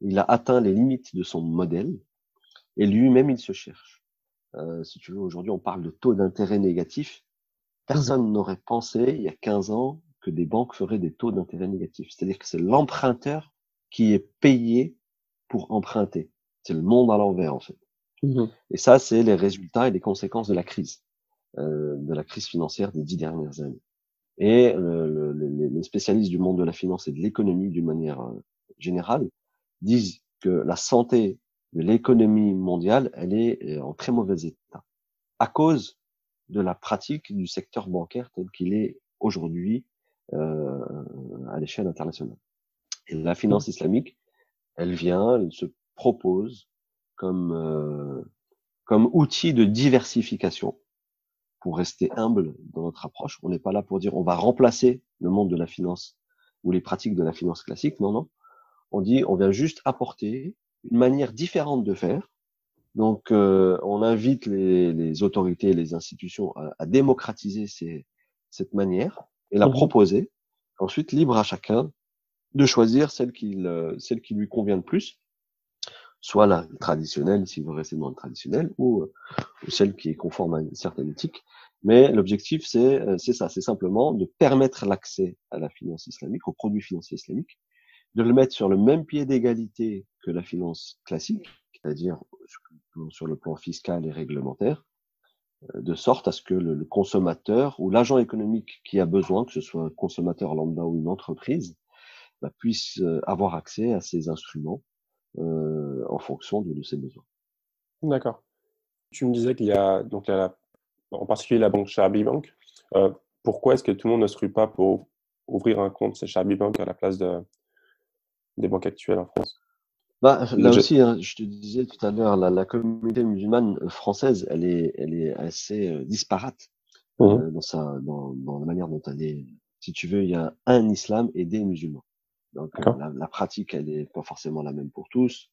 Il a atteint les limites de son modèle et lui-même, il se cherche. Euh, si tu veux, aujourd'hui, on parle de taux d'intérêt négatif. Personne n'aurait pensé, il y a 15 ans, que des banques feraient des taux d'intérêt négatifs. C'est-à-dire que c'est l'emprunteur qui est payé pour emprunter. C'est le monde à l'envers, en fait. Mmh. Et ça, c'est les résultats et les conséquences de la crise, euh, de la crise financière des dix dernières années. Et le, les spécialistes du monde de la finance et de l'économie, d'une manière euh, générale, disent que la santé l'économie mondiale, elle est en très mauvais état à cause de la pratique du secteur bancaire tel qu'il est aujourd'hui euh, à l'échelle internationale. Et la finance islamique, elle vient, elle se propose comme euh, comme outil de diversification pour rester humble dans notre approche. On n'est pas là pour dire on va remplacer le monde de la finance ou les pratiques de la finance classique. Non, non. On dit on vient juste apporter une manière différente de faire. Donc, euh, on invite les, les, autorités, les institutions à, à démocratiser ces, cette manière et la Mhm. proposer. Ensuite, libre à chacun de choisir celle qui, le- celle qui lui convient le plus, soit la traditionnelle, s'il veut rester dans le traditionnel, ou, euh, ou celle qui est conforme à une certaine éthique. Mais l'objectif, c'est euh, c'est ça, c'est simplement de permettre l'accès à la finance islamique, aux produits financiers islamiques, de le mettre sur le même pied d'égalité que la finance classique, c'est-à-dire sur le plan fiscal et réglementaire, euh, de sorte à ce que le, consommateur ou l'agent économique qui a besoin, que ce soit un consommateur lambda ou une entreprise, bah, puisse euh, avoir accès à ces instruments euh, en fonction de, ses besoins. D'accord. Tu me disais qu'il y a donc en particulier la banque Sharbi Bank. Pourquoi est-ce que tout le monde ne se rue pas pour ouvrir un compte chez Sharbi Bank à la place de, des banques actuelles en France? Bah, là aussi, hein, je te disais tout à l'heure, la, la, communauté musulmane française, elle est, elle est assez euh, disparate mmh euh, dans, sa, dans, dans, la manière dont elle est. Si tu veux, il y a un islam et des musulmans. Donc euh, la, la, pratique, elle est pas forcément la même pour tous.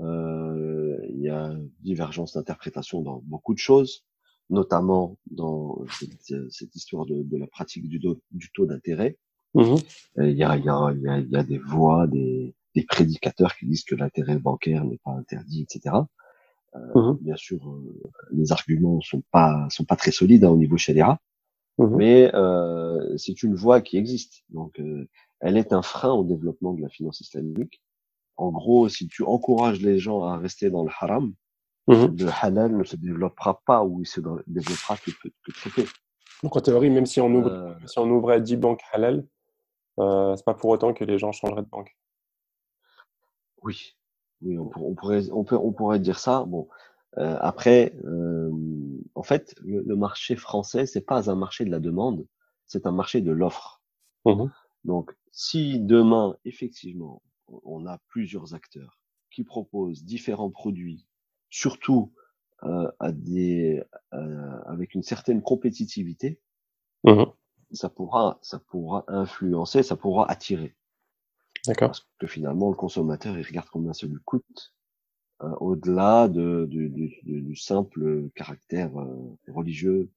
Euh, il y a divergence d'interprétation dans beaucoup de choses, notamment dans cette, cette histoire de, de, la pratique du, du taux d'intérêt. Mmh il y, a, il, y a, y a des voix, des, des prédicateurs qui disent que l'intérêt bancaire n'est pas interdit, etc. Euh, mmh Bien sûr, euh, les arguments sont pas sont pas très solides hein, au niveau sharia, mmh mais euh, c'est une voie qui existe. Donc, elle est un frein au développement de la finance islamique. En gros, si tu encourages les gens à rester dans le haram, mmh le halal ne se développera pas ou il se développera que, que très peu. Donc en théorie, même si on ouvre, euh. si on ouvrait 10 banques halal, euh, c'est pas pour autant que les gens changeraient de banque. Oui, oui, on, on pourrait, on, peut, on pourrait dire ça. Bon, euh, après, euh, en fait, le, marché français, c'est pas un marché de la demande, c'est un marché de l'offre. Mmh Donc, si demain, effectivement, on a plusieurs acteurs qui proposent différents produits, surtout euh, à des, euh, avec une certaine compétitivité, mmh ça pourra, ça pourra influencer, ça pourra attirer. D'accord. Parce que finalement, le consommateur, il regarde combien ça lui coûte, euh, au-delà de, de, de, du simple caractère euh, religieux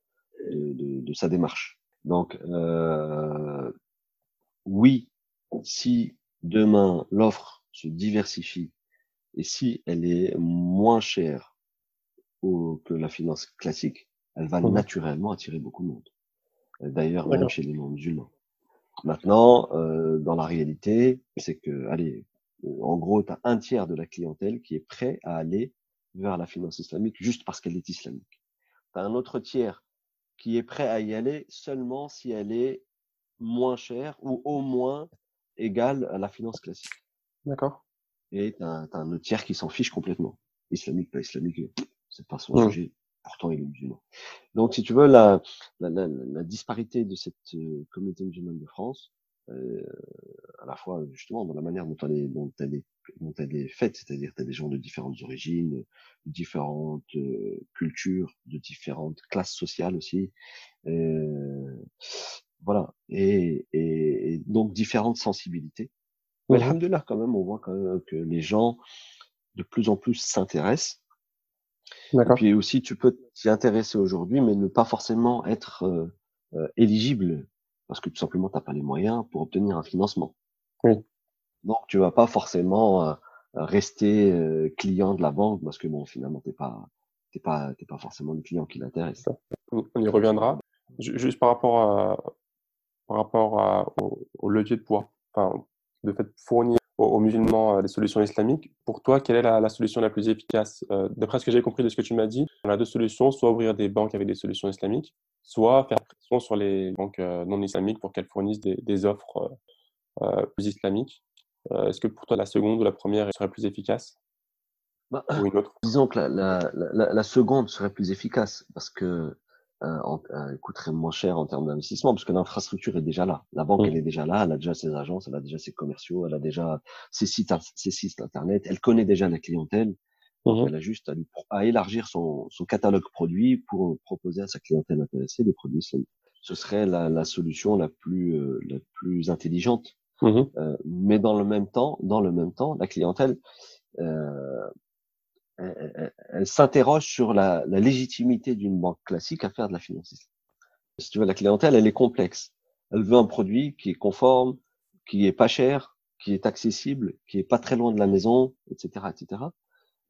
de, sa démarche. Donc, euh, oui, si demain l'offre se diversifie et si elle est moins chère au, que la finance classique, elle va mmh naturellement attirer beaucoup de monde. D'ailleurs, même chez les non-musulmans. Maintenant, euh, dans la réalité, c'est que, allez, euh, en gros, tu as un tiers de la clientèle qui est prêt à aller vers la finance islamique juste parce qu'elle est islamique. Tu as un autre tiers qui est prêt à y aller seulement si elle est moins chère ou au moins égale à la finance classique. D'accord. Et tu as, un autre tiers qui s'en fiche complètement. Islamique, pas islamique, c'est pas son mmh. sujet pourtant il est musulman. Donc, si tu veux, la, la, la, la disparité de cette euh, communauté musulmane de France, euh, à la fois justement dans la manière dont elle est, dont elle est, dont elle est faite, c'est-à-dire tu as des gens de différentes origines, de différentes euh, cultures, de différentes classes sociales aussi, euh, voilà, et, et, et, donc différentes sensibilités. Mais mmh. quand même, on voit quand même que les gens de plus en plus s'intéressent et puis aussi, tu peux t'y intéresser aujourd'hui, mais ne pas forcément être euh, euh, éligible parce que tout simplement, tu n'as pas les moyens pour obtenir un financement. Oui. Donc, tu vas pas forcément euh, rester euh, client de la banque parce que bon, finalement, t'es pas, t'es pas, t'es pas forcément le client qui l'intéresse. On y reviendra. Juste par rapport à, par rapport à, au, au levier de poids, enfin, de fait fournir aux, musulmans euh, des solutions islamiques. Pour toi, quelle est la, solution la plus efficace euh, D'après ce que j'ai compris de ce que tu m'as dit, on a deux solutions, soit ouvrir des banques avec des solutions islamiques, soit faire pression sur les banques euh, non islamiques pour qu'elles fournissent des, offres plus islamiques. Est-ce que pour toi, la seconde ou la première serait plus efficace? Bah, ou une autre? Disons que la, la, seconde serait plus efficace parce que euh, euh, coûterait moins cher en termes d'investissement parce que l'infrastructure est déjà là. La banque, mmh. elle est déjà là, elle a déjà ses agences, elle a déjà ses commerciaux, elle a déjà ses sites, ses sites internet, elle connaît déjà la clientèle. Mmh. Elle a juste à, à élargir son, son, catalogue produit pour proposer à sa clientèle intéressée des produits islamiques. Ce serait la, la solution la plus, euh, la plus intelligente. Mmh. Euh, mais dans le même temps, dans le même temps, la clientèle, euh, elle, s'interroge sur la, la légitimité d'une banque classique à faire de la finance Si tu veux, la clientèle, elle est complexe. Elle veut un produit qui est conforme, qui est pas cher, qui est accessible, qui est pas très loin de la maison, etc., etc.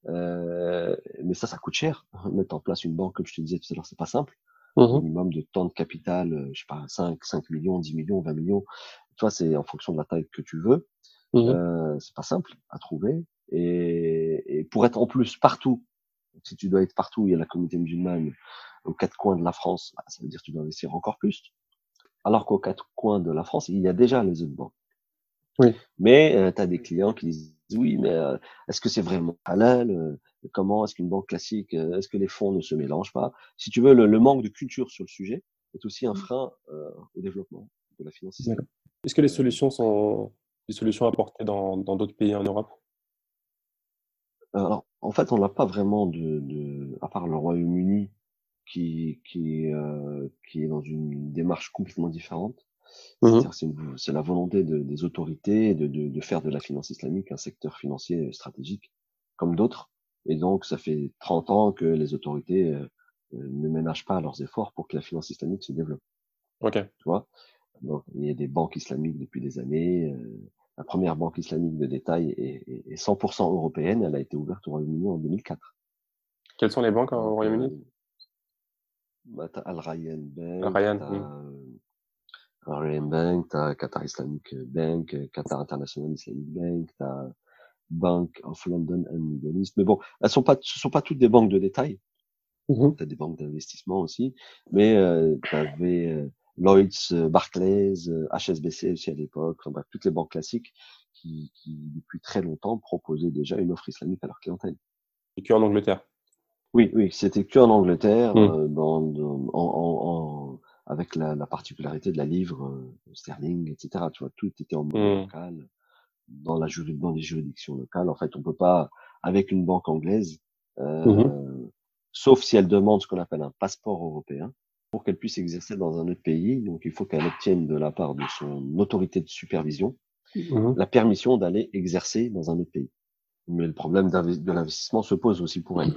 Euh, mais ça, ça coûte cher. [LAUGHS] Mettre en place une banque, comme je te disais tout à l'heure, c'est pas simple. Mmh minimum de temps de capital, euh, je sais pas, 5, 5 millions, 10 millions, 20 millions. Toi, c'est en fonction de la taille que tu veux. Mmh euh, c'est pas simple à trouver. Et, et, pour être en plus partout, si tu dois être partout, il y a la communauté musulmane aux quatre coins de la France, bah, ça veut dire que tu dois investir encore plus. Alors qu'aux quatre coins de la France, il y a déjà les autres banques. Oui. Mais euh, tu as des clients qui disent oui, mais euh, est-ce que c'est vraiment halal euh, Comment est-ce qu'une banque classique Est-ce que les fonds ne se mélangent pas? Si tu veux, le, le, manque de culture sur le sujet est aussi un mmh. frein au développement de la finance Est-ce que les solutions sont des solutions apportées dans d'autres pays en Europe? Alors, en fait, on n'a pas vraiment de, de, à part le Royaume-Uni, qui, qui, euh, qui est dans une démarche complètement différente. Mmh c'est la volonté de, des autorités de, de, de, faire de la finance islamique un secteur financier stratégique, comme d'autres. Et donc, ça fait 30 ans que les autorités euh, euh, ne ménagent pas leurs efforts pour que la finance islamique se développe. Ok. Tu vois? Donc, il y a des banques islamiques depuis des années. Euh, la première banque islamique de détail est, est, 100% européenne. Elle a été ouverte au Royaume-Uni en 2004. Quelles sont les banques au Royaume-Uni? euh, bah, Al Ryan Bank. Al Ryan, Al Ryan Bank, t'as Qatar Islamic Bank, Qatar International Islamic Bank, t'as Bank of London and Middle East. Mais bon, elles sont pas, ce sont pas toutes des banques de détail. Mmh. Tu as des banques d'investissement aussi, mais euh, tu avais euh, Lloyds, euh, Barclays, HSBC euh, aussi à l'époque, enfin, toutes les banques classiques qui, qui, depuis très longtemps, proposaient déjà une offre islamique à leur clientèle. Et que en Angleterre? Oui, oui, c'était que en Angleterre, mmh. dans, dans, en, en, avec la, la, particularité de la livre sterling, etc. Tu vois, tout était en monnaie mmh. locale dans la dans les juridictions locales. En fait, on peut pas avec une banque anglaise, euh, mmh sauf si elle demande ce qu'on appelle un passeport européen pour qu'elle puisse exercer dans un autre pays. Donc, il faut qu'elle obtienne de la part de son autorité de supervision mmh la permission d'aller exercer dans un autre pays. Mais le problème de l'investissement se pose aussi pour elle.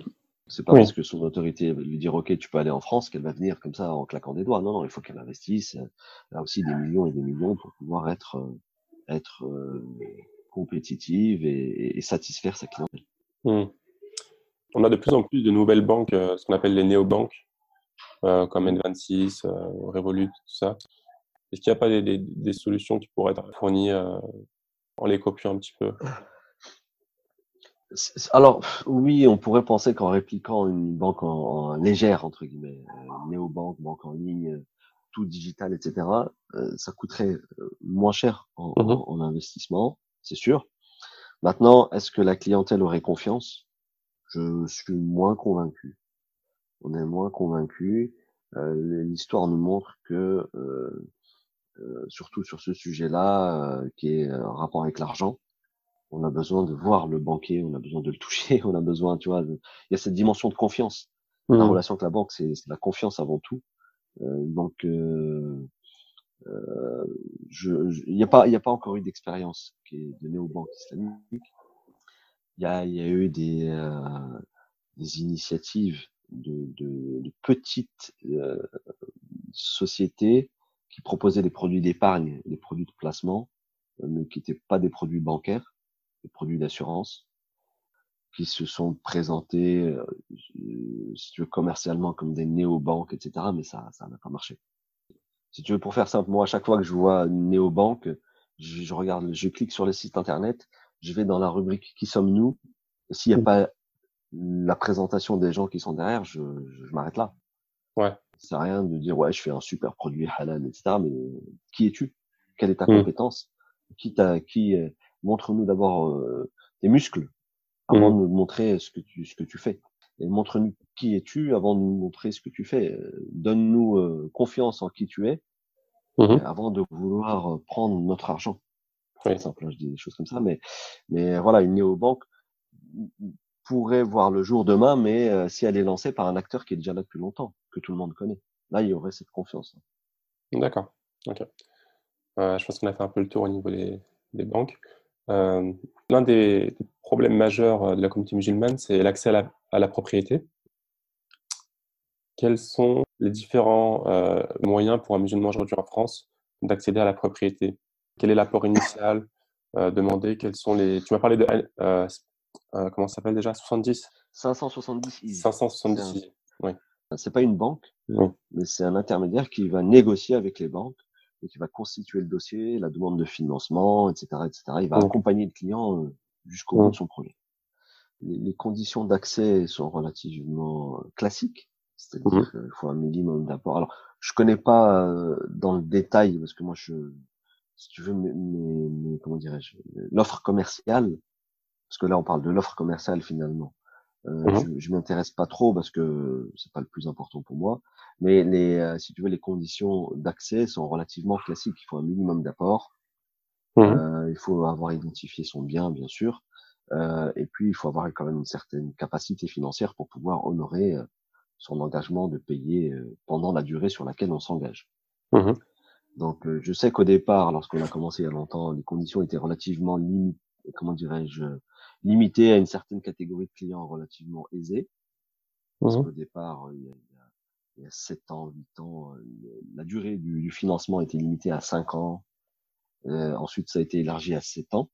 C'est pas parce que son autorité lui dire OK, tu peux aller en France qu'elle va venir comme ça en claquant des doigts. Non, non, il faut qu'elle investisse. Elle a aussi des millions et des millions pour pouvoir être euh, être euh, compétitive et, et, satisfaire sa clientèle. Mmh. On a de plus en plus de nouvelles banques, euh, ce qu'on appelle les néobanques, euh, comme N26, euh, Revolut, tout ça. Est-ce qu'il n'y a pas des, des, des, solutions qui pourraient être fournies euh, en les copiant un petit peu? Alors oui, on pourrait penser qu'en répliquant une banque en, en légère entre guillemets, néobanque, banque en ligne, tout digital, etc., ça coûterait moins cher en, mmh en, investissement, c'est sûr. Maintenant, est-ce que la clientèle aurait confiance? Je suis moins convaincu. On est moins convaincu. Euh, L'histoire nous montre que, euh, euh, surtout sur ce sujet-là, qui est en rapport avec l'argent, on a besoin de voir le banquier, on a besoin de le toucher, [LAUGHS] on a besoin, tu vois, il y a cette dimension de confiance. La mmh relation avec la banque, c'est la confiance avant tout. Euh, donc, euh, euh, il n'y a pas, il a pas encore eu d'expérience qui est donnée aux banques islamiques. Il y a, y a eu des, des initiatives de, de, de petites sociétés qui proposaient des produits d'épargne, des produits de placement, mais qui n'étaient pas des produits bancaires, des produits d'assurance, qui se sont présentés, euh, si tu veux, commercialement comme des néobanques, etc. Mais ça, ça n'a pas marché. Si tu veux, pour faire simple, moi, à chaque fois que je vois une néobanque, je, je regarde, je clique sur le site internet, je vais dans la rubrique Qui sommes-nous? S'il n'y a mmh. pas la présentation des gens qui sont derrière, je, je, m'arrête là. Ouais. C'est rien de dire ouais, je fais un super produit halal, etc. Mais qui es-tu? Quelle est ta mmh. compétence? Qui t'a qui euh, montre-nous d'abord euh, tes muscles avant mmh. de nous montrer ce que tu, ce que tu fais. Et montre-nous qui es-tu avant de nous montrer ce que tu fais. Donne-nous euh, confiance en qui tu es mmh avant de vouloir euh, prendre notre argent. Oui. Simple, hein, je dis des choses comme ça, mais, mais voilà, une néobanque pourrait voir le jour demain, mais si elle est lancée par un acteur qui est déjà là depuis longtemps, que tout le monde connaît, là, il y aurait cette confiance. D'accord. Ok. Euh, je pense qu'on a fait un peu le tour au niveau des, banques. Euh, L'un des, problèmes majeurs euh, de la communauté musulmane, c'est l'accès à, la, propriété. Quels sont les différents euh, moyens pour un musulman aujourd'hui en France d'accéder à la propriété? Quel est l'apport initial euh, demandé? Quels sont les Tu m'as parlé de euh, comment ça s'appelle déjà? 70 570 570 oui. C'est pas une banque, mais c'est un intermédiaire qui va négocier avec les banques et qui va constituer le dossier, la demande de financement, etc., etc. Il va accompagner le client euh, jusqu'au bout de son projet. Les, conditions d'accès sont relativement euh, classiques, c'est-à-dire qu'il faut un minimum d'apport. Alors, je connais pas euh, dans le détail parce que moi, je, si tu veux, mais, comment dirais-je, l'offre commerciale, parce que là, on parle de l'offre commerciale finalement. Euh, mmh je, je m'intéresse pas trop parce que c'est pas le plus important pour moi. Mais les, euh, si tu veux, les conditions d'accès sont relativement classiques. Il faut un minimum d'apport. Mmh. il faut avoir identifié son bien, bien sûr. et puis, il faut avoir quand même une certaine capacité financière pour pouvoir honorer son engagement de payer pendant la durée sur laquelle on s'engage. Mmh Donc, je sais qu'au départ, lorsqu'on a commencé il y a longtemps, les conditions étaient relativement limitées, comment dirais-je, limitées à une certaine catégorie de clients relativement aisés. Parce mmh qu'au départ, il y, a, il y a 7 ans, 8 ans, la durée du, du financement était limitée à 5 ans. Euh, ensuite, ça a été élargi à 7 ans.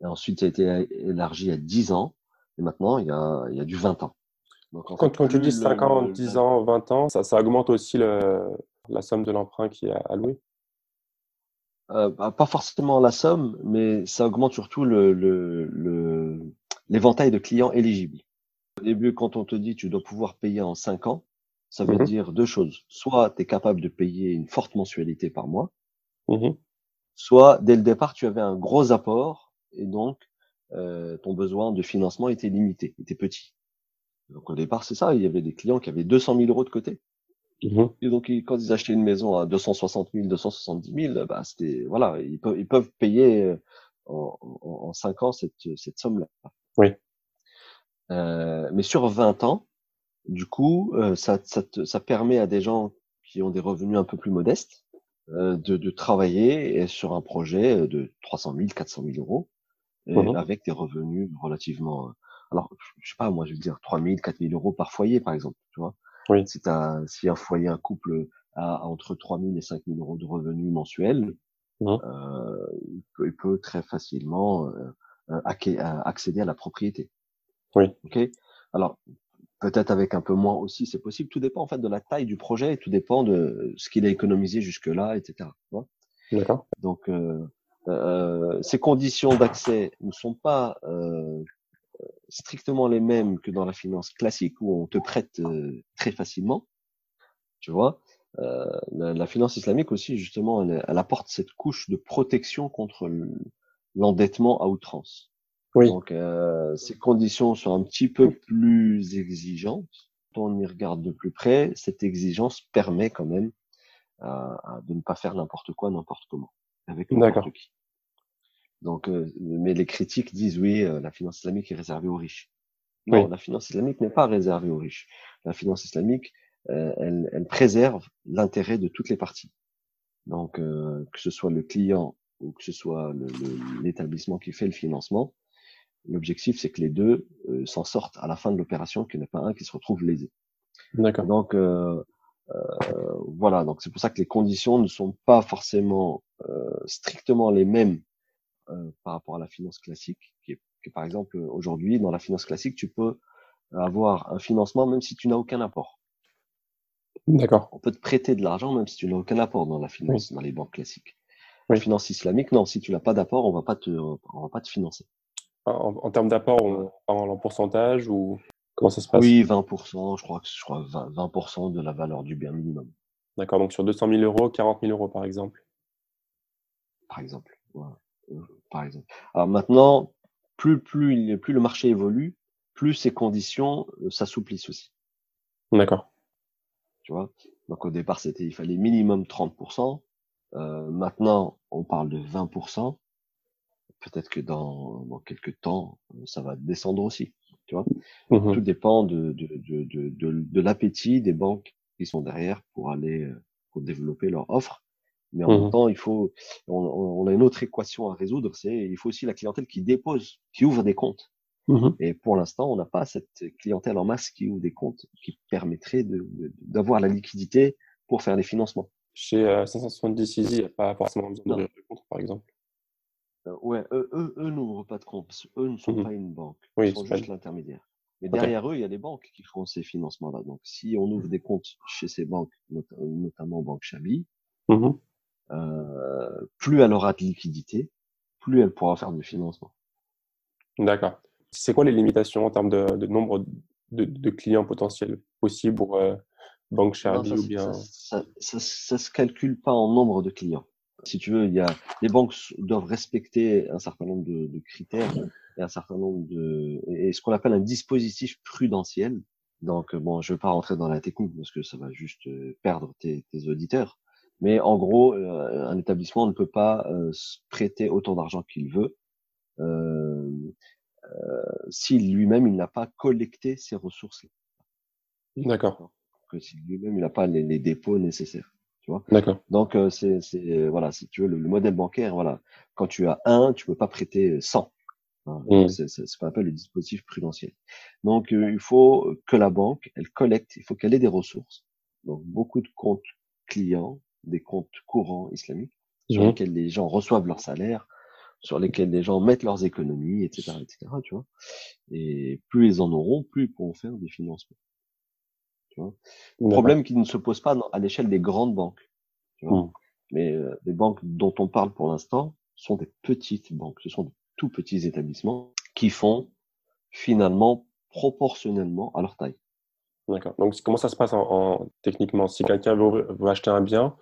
Et ensuite, ça a été élargi à 10 ans. Et maintenant, il y a, il y a du 20 ans. Donc, quand, quand tu dis 5 ans, 10 ans, 20 ans, ça, ça augmente aussi le, la somme de l'emprunt qui est alloué euh, bah, Pas forcément la somme, mais ça augmente surtout le, le, l'éventail de clients éligibles. Au début, quand on te dit tu dois pouvoir payer en 5 ans, ça veut mmh dire deux choses. Soit tu es capable de payer une forte mensualité par mois, mmh soit dès le départ, tu avais un gros apport et donc euh, ton besoin de financement était limité, était petit. Donc au départ, c'est ça, il y avait des clients qui avaient 200 000 euros de côté. Mmh et donc quand ils achetaient une maison à 260 000, 270 000, bah, c'était voilà, ils peuvent, ils peuvent payer euh, en, en, en 5 ans cette, cette somme-là. Oui. Euh, mais sur 20 ans, du coup, euh, ça, ça, ça, permet à des gens qui ont des revenus un peu plus modestes euh, de, de, travailler sur un projet de 300 000, 400 000 euros, mmh avec des revenus relativement. Alors, je sais pas, moi, je veux dire 3 000, 4 000 euros par foyer, par exemple. Tu vois, oui. si, as, si un foyer, un couple a entre 3 000 et 5 000 euros de revenus mensuels, mmh euh, il, peut, il, peut, très facilement euh, accéder à la propriété. Oui. Ok? Alors, peut-être avec un peu moins aussi, c'est possible. Tout dépend en fait de la taille du projet, tout dépend de ce qu'il a économisé jusque-là, etc. D'accord. Donc, euh, euh, ces conditions d'accès ne sont pas euh, strictement les mêmes que dans la finance classique où on te prête euh, très facilement. Tu vois, euh, la, la, finance islamique aussi, justement, elle, elle, apporte cette couche de protection contre l'endettement à outrance. Oui. Donc, euh, ces conditions sont un petit peu plus exigeantes. Quand on y regarde de plus près, cette exigence permet quand même euh, de ne pas faire n'importe quoi, n'importe comment, avec n'importe qui. Donc, euh, mais les critiques disent oui, euh, la finance islamique est réservée aux riches. Non, oui. la finance islamique n'est pas réservée aux riches. La finance islamique, euh, elle, elle, préserve l'intérêt de toutes les parties. Donc, que ce soit le client ou que ce soit l'établissement qui fait le financement, L'objectif, c'est que les deux euh, s'en sortent à la fin de l'opération, qu'il n'y ait pas un qui se retrouve lésé. D'accord. Donc euh, euh, voilà, donc c'est pour ça que les conditions ne sont pas forcément euh, strictement les mêmes euh, par rapport à la finance classique. Qui est, qui par exemple aujourd'hui dans la finance classique, tu peux avoir un financement même si tu n'as aucun apport. D'accord. On peut te prêter de l'argent même si tu n'as aucun apport dans la finance, oui. dans les banques classiques. Oui. La finance islamique, non, si tu n'as pas d'apport, on va pas te, on va pas te financer. En, en termes d'apport, on parle en pourcentage ou comment ça se passe? Oui, 20%, je crois que je crois 20%, 20 de la valeur du bien minimum. D'accord, donc sur 200 000 euros, 40 000 euros par exemple. Par exemple, voilà. Par exemple. Alors maintenant, plus, plus, plus le marché évolue, plus ces conditions s'assouplissent aussi. D'accord. Tu vois? Donc au départ, c'était il fallait minimum 30%. Euh, maintenant, on parle de 20% peut-être que dans, dans quelques temps, ça va descendre aussi. Tu vois? Mmh Tout dépend de, de, de, de, de, de l'appétit des banques qui sont derrière pour aller pour développer leur offre. Mais en mmh même temps, il faut, on, on, a une autre équation à résoudre, c'est il faut aussi la clientèle qui dépose, qui ouvre des comptes. Mmh Et pour l'instant, on n'a pas cette clientèle en masse qui ouvre des comptes, qui permettrait d'avoir la liquidité pour faire les financements. Chez euh, 570 Easy, il n'y a pas forcément besoin d'ouvrir de compte, par exemple. Ouais, eux, eux, eux n'ouvrent pas de compte, parce eux ne sont Mmh pas une banque, oui, ils sont juste l'intermédiaire. Mais okay. derrière eux, il y a des banques qui font ces financements-là. Donc, si on ouvre des comptes chez ces banques, not notamment Banque Chabi, euh, plus elle aura de liquidité, plus elle pourra faire du financement. D'accord. C'est quoi les limitations en termes de, de nombre de, de, clients potentiels possibles pour euh, Banque Chabi ou bien ça, ça, ça, ça se calcule pas en nombre de clients si tu veux, il y a les banques doivent respecter un certain nombre de, de critères et un certain nombre de et ce qu'on appelle un dispositif prudentiel. Donc bon, je vais pas rentrer dans la technique parce que ça va juste perdre tes, tes auditeurs. Mais en gros, un établissement ne peut pas prêter autant d'argent qu'il veut si lui-même il n'a pas collecté ses ressources. D'accord. Que si lui-même il n'a pas les, dépôts nécessaires. Tu vois D'accord. Donc c'est voilà, si tu veux le, modèle bancaire, voilà, quand tu as un, tu peux pas prêter 100. Hein, mmh. C'est ce qu'on appelle le dispositif prudentiel. Donc il faut que la banque, elle collecte, il faut qu'elle ait des ressources. Donc beaucoup de comptes clients, des comptes courants islamiques sur mmh. lesquels les gens reçoivent leur salaire, sur lesquels les gens mettent leurs économies, etc., etc. Tu vois. Et plus ils en auront, plus ils pourront faire des financements. Tu vois. Problème qui ne se pose pas à l'échelle des grandes banques. Tu vois. Mmh. Mais euh, les banques dont on parle pour l'instant sont des petites banques. Ce sont des tout petits établissements qui font finalement proportionnellement à leur taille. D'accord. Donc, comment ça se passe en, techniquement? Si quelqu'un veut, acheter un bien,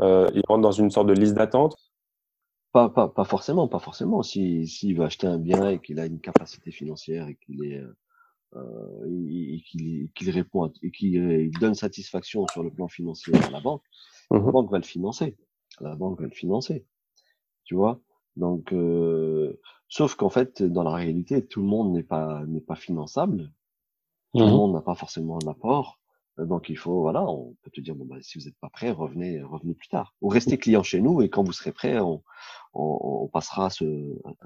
euh, il rentre dans une sorte de liste d'attente? Pas, pas, pas forcément, pas forcément. S'il si, veut acheter un bien et qu'il a une capacité financière et qu'il est euh, qu'il répond et qu'il donne satisfaction sur le plan financier à la banque, la mmh banque va le financer. La banque va le financer. Tu vois? Donc, euh, sauf qu'en fait, dans la réalité, tout le monde n'est pas n'est pas finançable. Tout le mmh monde n'a pas forcément un apport. Donc il faut, voilà, on peut te dire, bon, bah, si vous n'êtes pas prêt, revenez, revenez plus tard. Ou restez client chez nous et quand vous serez prêt, on, on, passera à ce,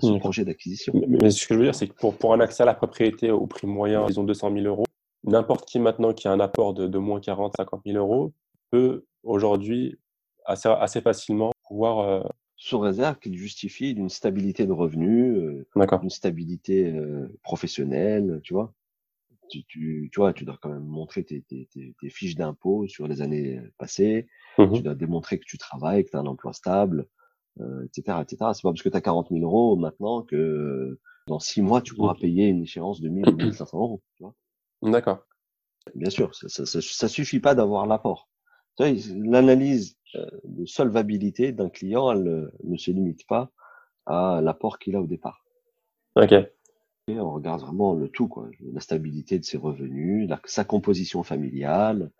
ce projet d'acquisition. Mais, ce que je veux dire, c'est que pour, pour un accès à la propriété au prix moyen, disons 200 000 euros, n'importe qui maintenant qui a un apport de, de moins 40, 50 000 euros peut aujourd'hui assez, assez facilement pouvoir. Euh, Sous réserve qu'il justifie d'une stabilité de revenus, euh, d'une stabilité euh, professionnelle, tu vois tu, tu, tu, vois, tu dois quand même montrer tes, tes, tes, fiches d'impôts sur les années passées. Mmh tu dois démontrer que tu travailles, que tu as un emploi stable, euh, etc., etc. C'est pas parce que tu as 40 000 euros maintenant que dans six mois, tu pourras mmh. payer une échéance de 1000 ou 1500 euros. D'accord. Bien sûr, ça, ça, ça, suffit pas d'avoir l'apport. L'analyse euh, de solvabilité d'un client, elle euh, ne se limite pas à l'apport qu'il a au départ. Ok on regarde vraiment le tout, quoi. La stabilité de ses revenus, sa composition familiale.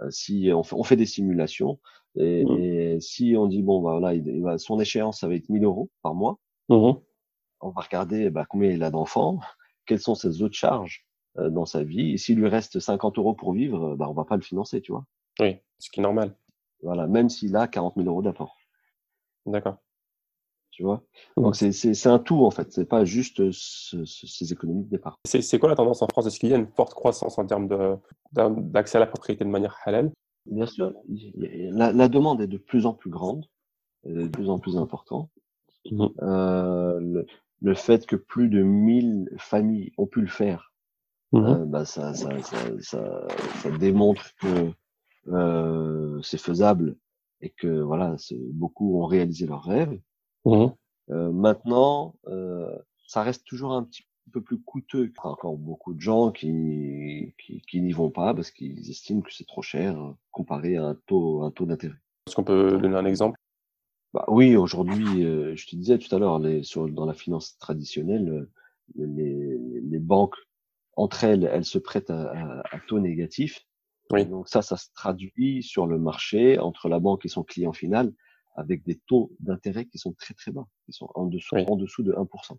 Euh, si on fait, on fait, des simulations et, mmh. si on dit bon bah voilà, il, va, son échéance ça va être 1000 euros par mois. Mmh on va regarder bah, combien il a d'enfants, [LAUGHS] quelles sont ses autres charges euh, dans sa vie. Et s'il lui reste 50 euros pour vivre, bah on va pas le financer, tu vois. Oui, ce qui est normal. Voilà, même s'il a 40 000 euros d'apport. D'accord tu vois. Donc c'est un tout en fait, c'est pas juste ces économies de départ. C'est quoi la tendance en France? Est-ce qu'il y a une forte croissance en termes d'accès à la propriété de manière halal? Bien sûr, la, la, demande est de plus en plus grande, de plus en plus importante. Mmh. Euh, le, le, fait que plus de 1000 familles ont pu le faire, mmh. euh, bah ça, ça, ça, ça, ça démontre que euh, c'est faisable et que voilà, beaucoup ont réalisé leurs rêves. Mmh euh, maintenant, euh, ça reste toujours un petit peu plus coûteux. Il y a encore beaucoup de gens qui, qui, qui n'y vont pas parce qu'ils estiment que c'est trop cher euh, comparé à un taux, un taux d'intérêt. Est-ce qu'on peut donner un exemple? Bah oui, aujourd'hui, euh, je te disais tout à l'heure, les, sur, dans la finance traditionnelle, euh, les, les banques, entre elles, elles se prêtent à, à, à taux négatif. Oui. Donc ça, ça se traduit sur le marché entre la banque et son client final avec des taux d'intérêt qui sont très très bas, qui sont en dessous, en dessous de 1%.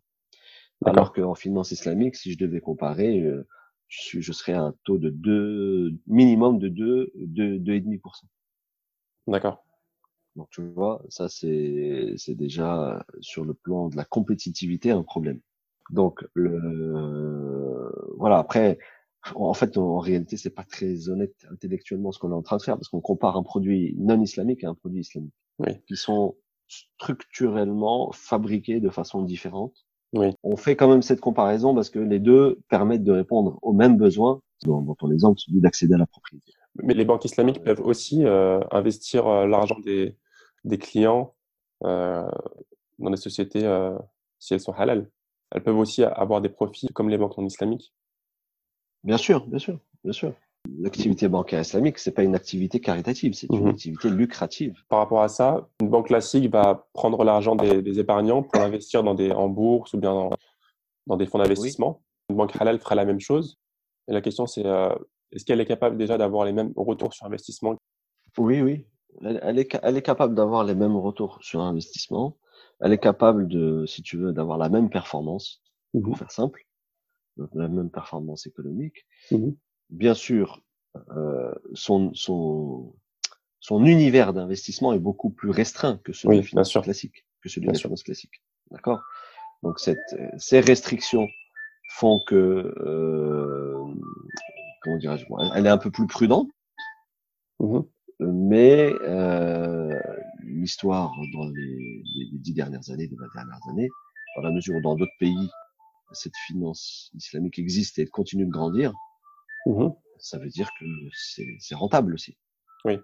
Alors qu'en finance islamique, si je devais comparer, euh, je, je, serais à un taux de 2, minimum de 2, 2, 2,5%. D'accord. Donc tu vois, ça c'est c'est déjà sur le plan de la compétitivité un problème. Donc le voilà après en fait en réalité c'est pas très honnête intellectuellement ce qu'on est en train de faire parce qu'on compare un produit non islamique à un produit islamique qui sont structurellement fabriqués de façon différente. Oui. On fait quand même cette comparaison parce que les deux permettent de répondre aux mêmes besoins, dans, dans ton exemple, celui d'accéder à la propriété. Mais les banques islamiques peuvent aussi euh, investir euh, l'argent des, des clients euh, dans des sociétés si elles sont halal. Elles peuvent aussi avoir des profits comme les banques non islamiques. Bien sûr, bien sûr, bien sûr. L'activité bancaire islamique, c'est pas une activité caritative, c'est une mmh activité lucrative. Par rapport à ça, une banque classique va prendre l'argent des, épargnants pour l'investir dans des en bourse ou bien dans, dans des fonds d'investissement. Une banque halal fera la même chose. Et la question, c'est euh, est-ce qu'elle est capable déjà d'avoir les mêmes retours sur investissement? Oui, oui, elle, est, elle est capable d'avoir les mêmes retours sur investissement. Elle est capable de, si tu veux, d'avoir la même performance, pour mmh faire simple, la même performance économique. Mmh Bien sûr, euh, son, son, son univers d'investissement est beaucoup plus restreint que celui de la finance classique, que celui de la finance classique. D'accord? Donc cette, ces restrictions font que, euh, comment dirais-je, elle est un peu plus prudente, mmh mais euh, l'histoire dans les, les, dix dernières années, les vingt dernières années, dans la mesure où dans d'autres pays cette finance islamique existe et continue de grandir, mmh ça veut dire que c'est rentable aussi. Oui.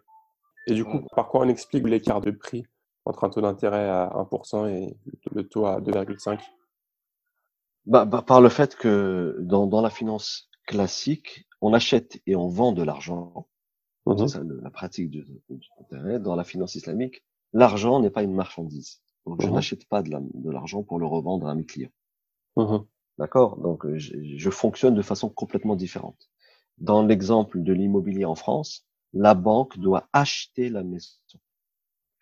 Et du coup, par quoi on explique l'écart de prix entre un taux d'intérêt à 1% et le taux à 2,5 bah, bah, Par le fait que dans, dans, la finance classique, on achète et on vend de l'argent. C'est mmh ça la pratique du, intérêt. Dans la finance islamique, l'argent n'est pas une marchandise. Donc je mmh n'achète pas de l'argent pour le revendre à mes clients. Mmh D'accord? Donc je, je, fonctionne de façon complètement différente. Dans l'exemple de l'immobilier en France, la banque doit acheter la maison.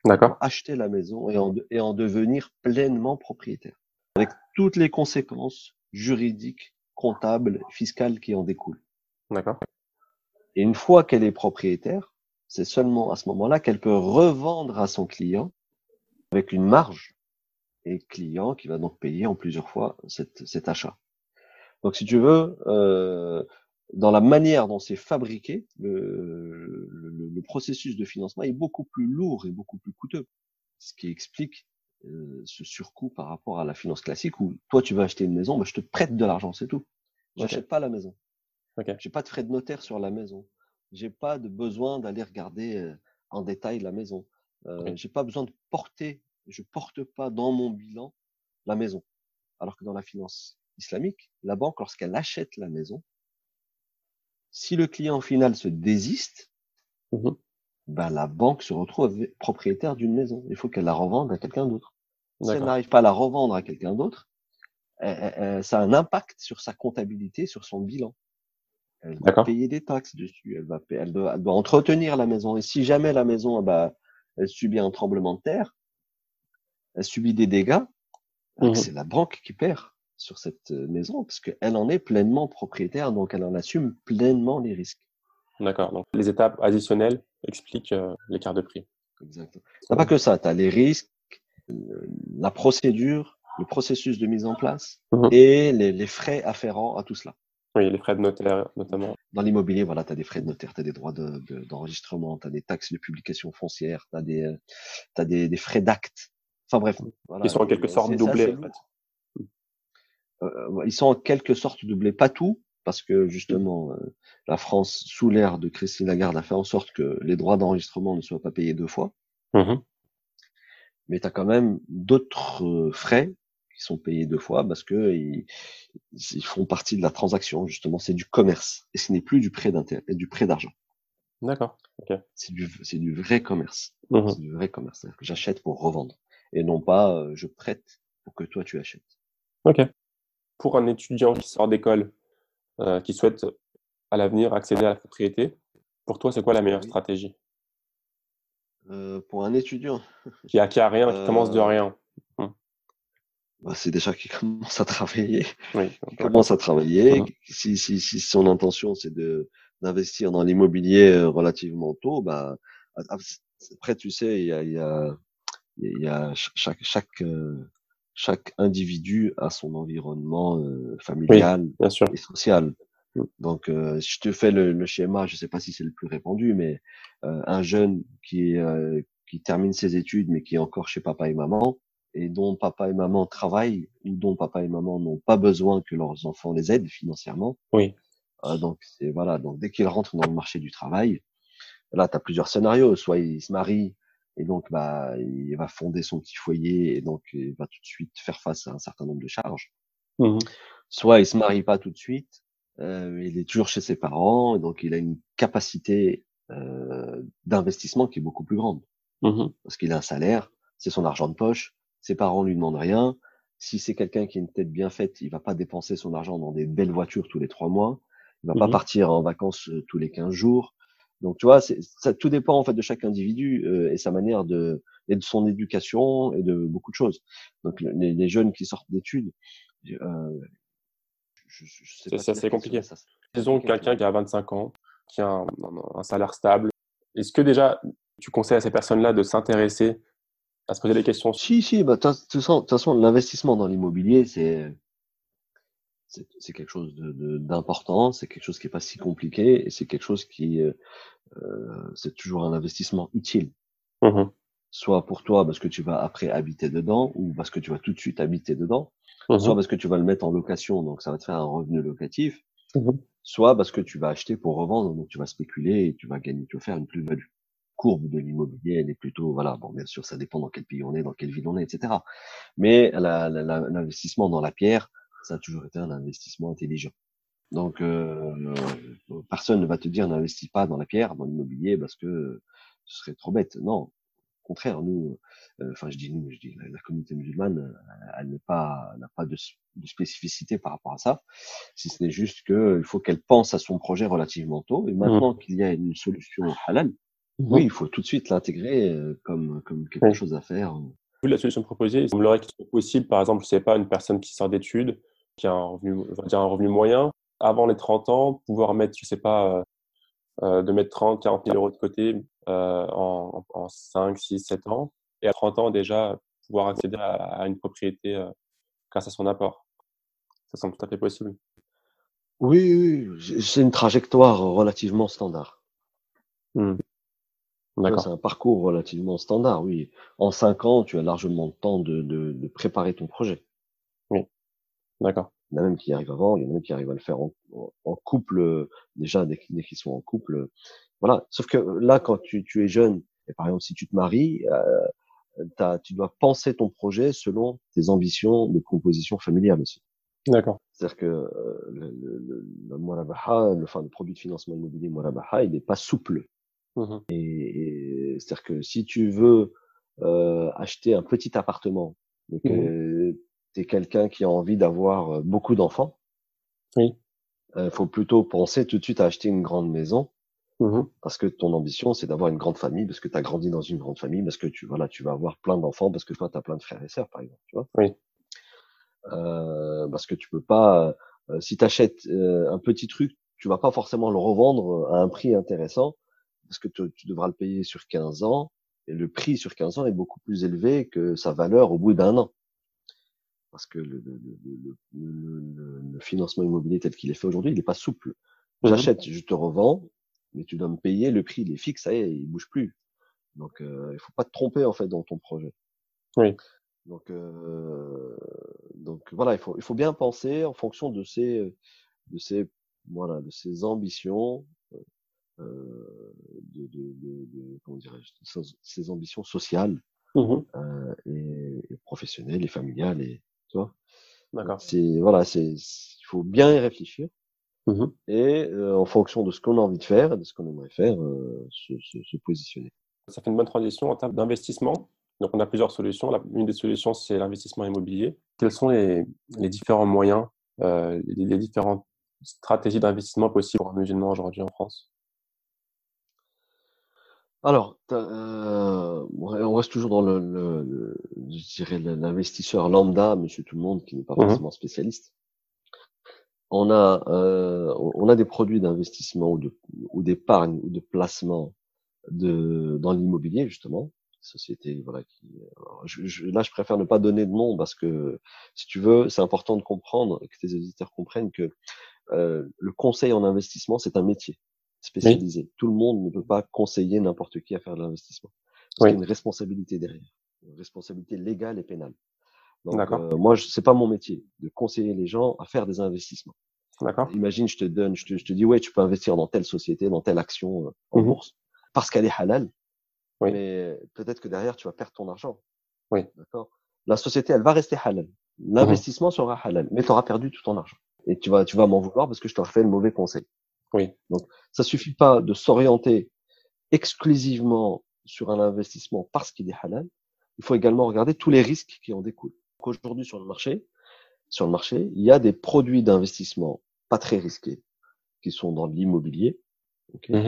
D'accord. Acheter la maison et en, et en devenir pleinement propriétaire, avec toutes les conséquences juridiques, comptables, fiscales qui en découlent. D'accord. Et une fois qu'elle est propriétaire, c'est seulement à ce moment-là qu'elle peut revendre à son client avec une marge et client qui va donc payer en plusieurs fois cet, cet achat. Donc si tu veux, euh, dans la manière dont c'est fabriqué, le, le, le, processus de financement est beaucoup plus lourd et beaucoup plus coûteux, ce qui explique euh, ce surcoût par rapport à la finance classique où toi tu vas acheter une maison, bah, je te prête de l'argent, c'est tout. Je n'achète pas la maison. Okay. J'ai pas de frais de notaire sur la maison. J'ai pas de besoin d'aller regarder euh, en détail la maison. Euh, J'ai pas besoin de porter, je porte pas dans mon bilan la maison. Alors que dans la finance islamique, la banque, lorsqu'elle achète la maison, si le client final se désiste, mmh ben la banque se retrouve propriétaire d'une maison. Il faut qu'elle la revende à quelqu'un d'autre. Si elle n'arrive pas à la revendre à quelqu'un d'autre, ça a un impact sur sa comptabilité, sur son bilan. Elle va payer des taxes dessus. Elle va, elle doit, elle doit entretenir la maison. Et si jamais la maison, bah, elle subit un tremblement de terre, elle subit des dégâts, mmh c'est la banque qui perd sur cette euh, maison, parce qu'elle en est pleinement propriétaire, donc elle en assume pleinement les risques. D'accord. Donc les étapes additionnelles expliquent euh, l'écart de prix. Exactement. Tu pas que ça, tu as les risques, la procédure, le processus de mise en place mmh et les, les, frais afférents à tout cela. Oui, les frais de notaire notamment. Dans l'immobilier, voilà, tu as des frais de notaire, tu as des droits d'enregistrement, de, tu as des taxes de publication foncière, tu as, des, euh, as des, des frais d'acte. Enfin bref. Voilà, Ils sont en quelque sorte doublés. En fait. Euh, ils sont en quelque sorte doublés, pas tout, parce que justement, euh, la France, sous l'ère de Christine Lagarde, a fait en sorte que les droits d'enregistrement ne soient pas payés deux fois. Mmh Mais tu as quand même d'autres euh, frais qui sont payés deux fois parce que ils, ils font partie de la transaction. Justement, c'est du commerce et ce n'est plus du prêt d'intérêt, du prêt d'argent. D'accord. C'est du, c'est du vrai commerce. Mmh c'est du vrai commerce. que j'achète pour revendre et non pas je prête pour que toi tu achètes. Ok pour un étudiant qui sort d'école, euh, qui souhaite à l'avenir accéder à la propriété, pour toi, c'est quoi la meilleure stratégie? Euh, Pour un étudiant Qui acquiert rien, qui commence de euh, rien. Hum. Bah, c'est déjà qu'il [LAUGHS] commence à travailler. Oui, il commence à travailler. Hum. Si, si, si, son intention, c'est de d'investir dans l'immobilier relativement tôt, bah, après, tu sais, il y a, y a, il y a chaque, chaque, chaque individu a son environnement euh, familial et social. Mm. Donc, euh, je te fais le, schéma, je ne sais pas si c'est le plus répandu, mais euh, un jeune qui, qui termine ses études, mais qui est encore chez papa et maman, et dont papa et maman travaillent, ou dont papa et maman n'ont pas besoin que leurs enfants les aident financièrement. Oui. donc, c'est voilà. Donc, dès qu'ils rentrent dans le marché du travail, là, tu as plusieurs scénarios. Soit ils se marient et donc, bah, il va fonder son petit foyer et donc il va tout de suite faire face à un certain nombre de charges. Mmh Soit il se marie pas tout de suite, euh, il est toujours chez ses parents et donc il a une capacité euh, d'investissement qui est beaucoup plus grande. Mmh Parce qu'il a un salaire, c'est son argent de poche, ses parents lui demandent rien. Si c'est quelqu'un qui a une tête bien faite, il va pas dépenser son argent dans des belles voitures tous les trois mois. Il va pas mmh partir en vacances euh, tous les quinze jours. Donc tu vois, ça tout dépend en fait de chaque individu euh, et sa manière de et de son éducation et de beaucoup de choses. Donc les, les jeunes qui sortent d'études, euh, c'est assez compliqué. Disons quelqu'un qui a 25 ans, qui a un, un salaire stable. Est-ce que déjà tu conseilles à ces personnes-là de s'intéresser à se poser des questions Si, si, bah, de toute façon, l'investissement dans l'immobilier, c'est c'est quelque chose d'important, de, c'est quelque chose qui est pas si compliqué et c'est quelque chose qui euh, euh c'est toujours un investissement utile. Mmh soit pour toi parce que tu vas après habiter dedans ou parce que tu vas tout de suite habiter dedans, mmh soit parce que tu vas le mettre en location donc ça va te faire un revenu locatif, mmh soit parce que tu vas acheter pour revendre donc tu vas spéculer et tu vas gagner, tu vas faire une plus-value. Courbe de l'immobilier, elle est plutôt, voilà, bon, bien sûr, ça dépend dans quel pays on est, dans quelle ville on est, etc. Mais l'investissement dans la pierre, ça a toujours été un investissement intelligent. Donc, euh, personne ne va te dire n'investis pas dans la pierre, dans l'immobilier, parce que ce serait trop bête. Non, au contraire, nous, euh, enfin, je dis nous, je dis la, communauté musulmane, elle n'est pas, n'a pas de, de, spécificité par rapport à ça, si ce n'est juste qu'il faut qu'elle pense à son projet relativement tôt. Et maintenant mmh. qu'il y a une solution halal, oui, il faut tout de suite l'intégrer euh, comme, comme quelque chose à faire. Vu la solution proposée, il semblerait qu'il soit possible, par exemple, je sais pas, une personne qui sort d'études, qui a un revenu, on va dire un revenu moyen, avant les 30 ans, pouvoir mettre, je sais pas, euh, euh de mettre 30, 40 000 euros de côté euh, en, en 5, 6, 7 ans, et à 30 ans déjà pouvoir accéder à, une propriété euh, grâce à son apport. Ça semble tout à fait possible. Oui, oui, c'est une trajectoire relativement standard. Mmh. C'est un parcours relativement standard, oui. En cinq ans, tu as largement le temps de, de, de préparer ton projet. D'accord. Il y en a même qui arrivent avant, il y en a même qui arrivent à le faire en, en couple, déjà dès, qu'ils sont en couple. Voilà. Sauf que là, quand tu, tu es jeune, et par exemple si tu te maries, euh, tu dois penser ton projet selon tes ambitions de composition familiale aussi. D'accord. C'est-à-dire que euh, le, le, le, le, enfin, le produit de financement immobilier Morabaha, il n'est pas souple. Mmh et, c'est-à-dire que si tu veux euh, acheter un petit appartement, et mmh tu es quelqu'un qui a envie d'avoir euh, beaucoup d'enfants, il euh, faut plutôt penser tout de suite à acheter une grande maison. Mmh parce que ton ambition, c'est d'avoir une grande famille, parce que tu as grandi dans une grande famille, parce que tu voilà, tu vas avoir plein d'enfants, parce que toi, tu as plein de frères et sœurs, par exemple. Tu vois oui. Euh, parce que tu peux pas, euh, si tu achètes un petit truc, tu vas pas forcément le revendre à un prix intéressant, parce que tu, devras le payer sur 15 ans, et le prix sur 15 ans est beaucoup plus élevé que sa valeur au bout d'un an. Parce que le, le, le, le, financement immobilier tel qu'il est fait aujourd'hui, il n'est pas souple. Mmh J'achète, je te revends, mais tu dois me payer, le prix il est fixe, ça y est, il bouge plus. Donc euh, il faut pas te tromper en fait dans ton projet. Oui. Donc, euh, donc voilà, il faut, il faut bien penser en fonction de ces, de ces, voilà, de ces ambitions, euh, de, de, de, comment dirais-je, ses ambitions sociales mmh euh, et, professionnelles et familiales et tu vois. D'accord. C'est voilà, c'est il faut bien y réfléchir mmh et euh, en fonction de ce qu'on a envie de faire et de ce qu'on aimerait faire, se, se, se, positionner. Ça fait une bonne transition en termes d'investissement. Donc, on a plusieurs solutions. La, une des solutions, c'est l'investissement immobilier. Quels sont les, les différents moyens, euh, les, les, différentes stratégies d'investissement possibles pour un musulman aujourd'hui en France? Alors, euh, on reste toujours dans le, le, je dirais l'investisseur lambda, monsieur tout le monde, qui n'est pas mmh forcément spécialiste. On a, euh, on a des produits d'investissement ou de, ou d'épargne ou de placement de, dans l'immobilier, justement. Société, voilà, qui, je, là, je préfère ne pas donner de nom parce que, si tu veux, c'est important de comprendre, que tes éditeurs comprennent que euh, le conseil en investissement, c'est un métier spécialisé. Tout le monde ne peut pas conseiller n'importe qui à faire de l'investissement. Parce qu'il y a une responsabilité derrière, une responsabilité légale et pénale. Donc, euh, moi, c'est pas mon métier de conseiller les gens à faire des investissements. D'accord. Imagine, je te donne, je te, je te, dis, ouais, tu peux investir dans telle société, dans telle action euh, en mmh bourse, parce qu'elle est halal. Oui. Mais peut-être que derrière, tu vas perdre ton argent. Oui. D'accord? La société, elle va rester halal. Mmh L'investissement sera halal, mais tu auras perdu tout ton argent. Et tu vas, tu vas m'en vouloir parce que je t'aurais fait le mauvais conseil. Oui. Donc, ça suffit pas de s'orienter exclusivement sur un investissement parce qu'il est halal. Il faut également regarder tous les risques qui en découlent. Aujourd'hui, sur le marché, sur le marché, il y a des produits d'investissement pas très risqués qui sont dans l'immobilier, okay, mmh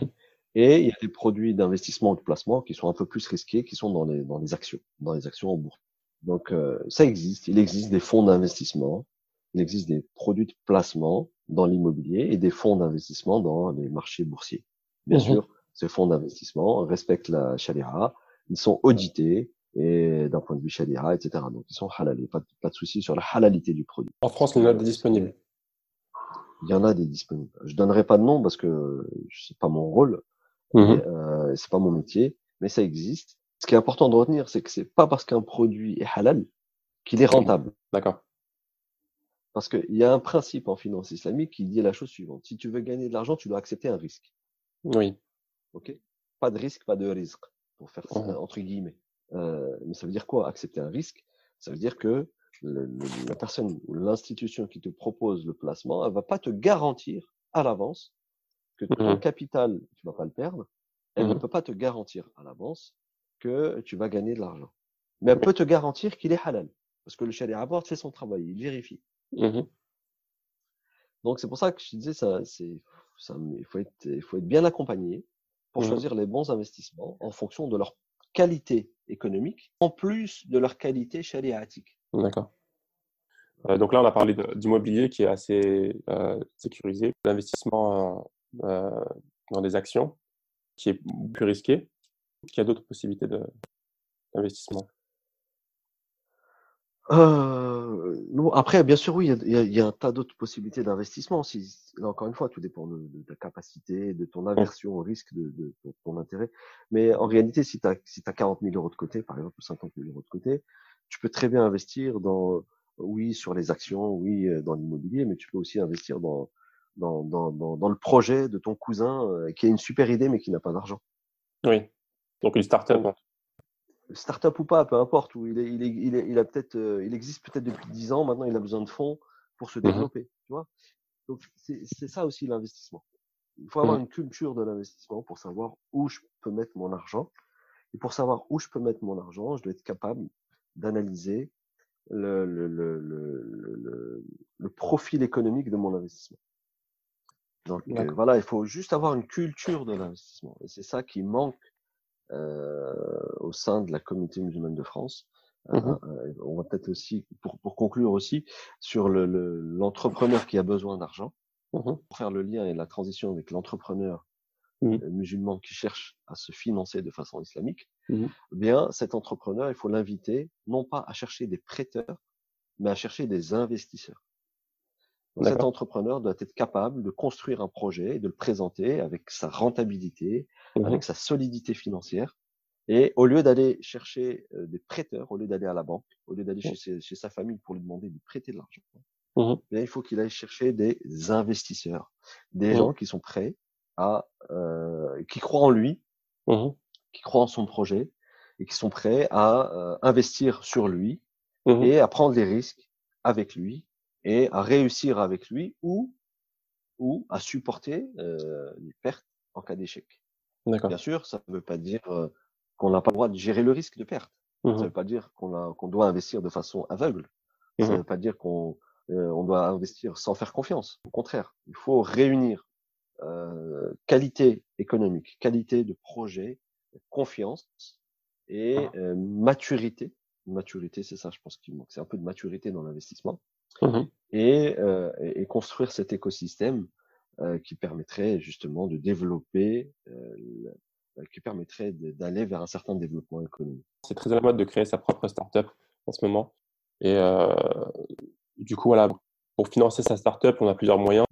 Et il y a des produits d'investissement ou de placement qui sont un peu plus risqués, qui sont dans les, dans les actions, dans les actions en bourse. Donc euh, ça existe. Il existe des fonds d'investissement, il existe des produits de placement dans l'immobilier et des fonds d'investissement dans les marchés boursiers. Bien mmh sûr, ces fonds d'investissement respectent la charia, ils sont audités et d'un point de vue charia, etc. Donc ils sont halal, pas, pas de souci sur la halalité du produit. En France, il y en a des disponibles. Il y en a des disponibles. Je donnerai pas de nom parce que c'est pas mon rôle, mmh euh, c'est pas mon métier, mais ça existe. Ce qui est important de retenir, c'est que c'est pas parce qu'un produit est halal qu'il est rentable. D'accord. Parce qu'il y a un principe en finance islamique qui dit la chose suivante. Si tu veux gagner de l'argent, tu dois accepter un risque. Oui. OK? Pas de risque, pas de risque, pour faire ça, mmh entre guillemets. Euh, mais ça veut dire quoi Accepter un risque? Ça veut dire que la personne ou l'institution qui te propose le placement, elle va pas te garantir à l'avance que ton mmh capital, tu vas pas le perdre. Elle ne peut pas te garantir à l'avance que tu vas gagner de l'argent. Mais elle peut te garantir qu'il est halal. Parce que le sharia abord fait son travail, il vérifie. Mmh Donc c'est pour ça que je disais, ça, c'est, ça, il, faut être, il faut être bien accompagné pour mmh choisir les bons investissements en fonction de leur qualité économique, en plus de leur qualité chariatique. D'accord. Euh, donc là, on a parlé d'immobilier qui est assez euh, sécurisé, l'investissement euh, dans des actions qui est plus risqué. Est-ce qu'il y a d'autres possibilités d'investissement? Euh, non, après, bien sûr, oui, il y a, il y a, un tas d'autres possibilités d'investissement. Si, là, encore une fois, tout dépend de, de, ta capacité, de ton aversion au risque, de, de, ton intérêt. Mais en réalité, si tu as, si as 40 000 euros de côté, par exemple, ou 50 000 euros de côté, tu peux très bien investir dans, oui, sur les actions, oui, euh, dans l'immobilier, mais tu peux aussi investir dans, dans, dans, dans, dans le projet de ton cousin euh, qui a une super idée, mais qui n'a pas d'argent. Oui. Donc une start-up. Start-up ou pas, peu importe. Où il, est, il, est, il, est, il a peut-être, euh, il existe peut-être depuis 10 ans. Maintenant, il a besoin de fonds pour se mmh développer. Tu vois Donc c'est ça aussi l'investissement. Il faut avoir mmh. une culture de l'investissement pour savoir où je peux mettre mon argent. Et pour savoir où je peux mettre mon argent, je dois être capable d'analyser le, le, le, le, le profil économique de mon investissement. Donc euh, voilà, il faut juste avoir une culture de l'investissement. Et c'est ça qui manque au sein de la communauté musulmane de France. Mmh euh, euh, on va peut-être aussi, pour, pour conclure aussi, sur l'entrepreneur le, qui a besoin d'argent, mmh pour faire le lien et la transition avec l'entrepreneur mmh. musulman qui cherche à se financer de façon islamique, eh bien cet entrepreneur, il faut l'inviter non pas à chercher des prêteurs, mais à chercher des investisseurs cet entrepreneur doit être capable de construire un projet et de le présenter avec sa rentabilité, mmh avec sa solidité financière. Et au lieu d'aller chercher des prêteurs, au lieu d'aller à la banque, au lieu d'aller mmh. chez, sa famille pour lui demander de prêter de l'argent, mmh il faut qu'il aille chercher des investisseurs, des gens qui sont prêts à, euh, qui croient en lui, qui croient en son projet et qui sont prêts à euh, investir sur lui et à prendre les risques avec lui et à réussir avec lui ou, ou à supporter euh, les pertes en cas d'échec. Bien sûr, ça ne veut pas dire euh, qu'on n'a pas le droit de gérer le risque de perte. Ça ne mmh veut pas dire qu'on qu'on doit investir de façon aveugle. Ça ne mmh veut pas dire qu'on euh, on doit investir sans faire confiance. Au contraire, il faut réunir euh, qualité économique, qualité de projet, confiance et ah. euh, maturité. Maturité, c'est ça, je pense qu'il manque. C'est un peu de maturité dans l'investissement. Mmh et, euh, et, construire cet écosystème euh, qui permettrait justement de développer, euh, qui permettrait d'aller vers un certain développement économique. C'est très à la mode de créer sa propre start-up en ce moment. Et du coup, voilà, pour financer sa start-up, on a plusieurs moyens.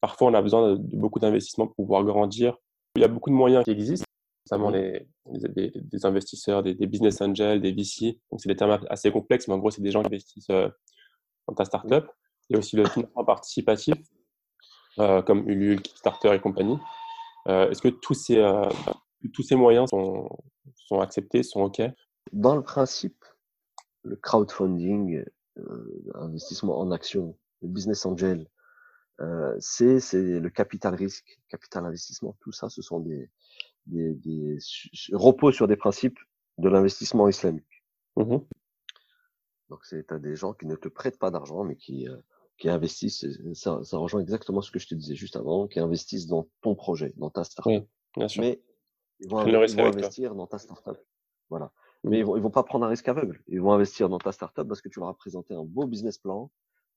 Parfois, on a besoin de, beaucoup d'investissements pour pouvoir grandir. Il y a beaucoup de moyens qui existent, notamment mmh les, les, des investisseurs, des, des, business angels, des VC. Donc, c'est des termes assez complexes, mais en gros, c'est des gens qui investissent dans ta startup. Il y a aussi le financement participatif, euh, comme Ulule, Kickstarter et compagnie. Euh, est-ce que tous ces, euh, tous ces moyens sont, sont acceptés, sont OK? Dans le principe, le crowdfunding, investissement en action, le business angel, c'est le capital risque, capital investissement. Tout ça, ce sont des, des, des repos sur des principes de l'investissement islamique. Mmh donc, c'est à des gens qui ne te prêtent pas d'argent, mais qui, euh, qui investissent. Ça, ça rejoint exactement ce que je te disais juste avant, qui investissent dans ton projet, dans ta startup. Oui, bien sûr. Mais Ils vont, investir dans ta startup. Voilà. Mais ils vont, ils vont pas prendre un risque aveugle. Ils vont investir dans ta startup parce que tu leur as présenté un beau business plan,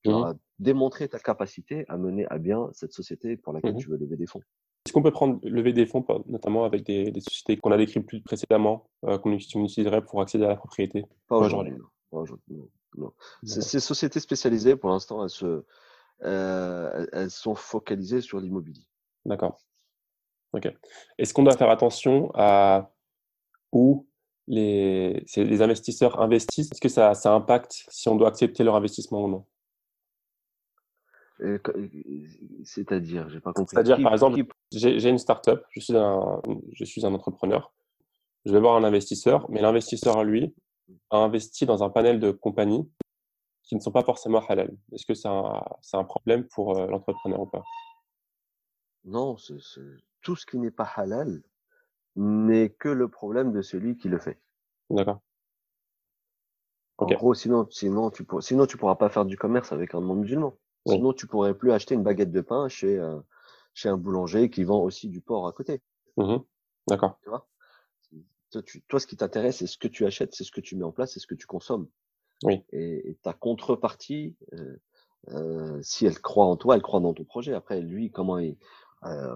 tu leur mmh as démontré ta capacité à mener à bien cette société pour laquelle mmh tu veux lever des fonds. Est-ce qu'on peut prendre lever des fonds, notamment avec des, sociétés qu'on a décrites plus précédemment, euh, qu'on utiliserait pour accéder à la propriété? Pas aujourd'hui. Non. Ces sociétés spécialisées, pour l'instant, elles, se, euh, elles sont focalisées sur l'immobilier. D'accord. Ok. Est-ce qu'on doit faire attention à où les, les investisseurs investissent? Est-ce que ça, ça impacte si on doit accepter leur investissement ou non? C'est-à-dire, j'ai pas compris. C'est-à-dire, par exemple, j'ai une start-up, je suis un, je suis un entrepreneur, je vais voir un investisseur, mais l'investisseur, lui, a investi dans un panel de compagnies qui ne sont pas forcément halal. Est-ce que c'est un, un, problème pour euh, l'entrepreneur ou pas? Non, c'est tout ce qui n'est pas halal n'est que le problème de celui qui le fait. D'accord. En gros, sinon, sinon, tu sinon, tu pourras pas faire du commerce avec un monde musulman. Sinon, tu pourrais plus acheter une baguette de pain chez, euh, chez un boulanger qui vend aussi du porc à côté. Mmh D'accord. Tu vois? Toi, ce qui t'intéresse, c'est ce que tu achètes, c'est ce que tu mets en place, c'est ce que tu consommes. Oui. Et, ta contrepartie, euh, euh, si elle croit en toi, elle croit dans ton projet. Après, lui, comment il,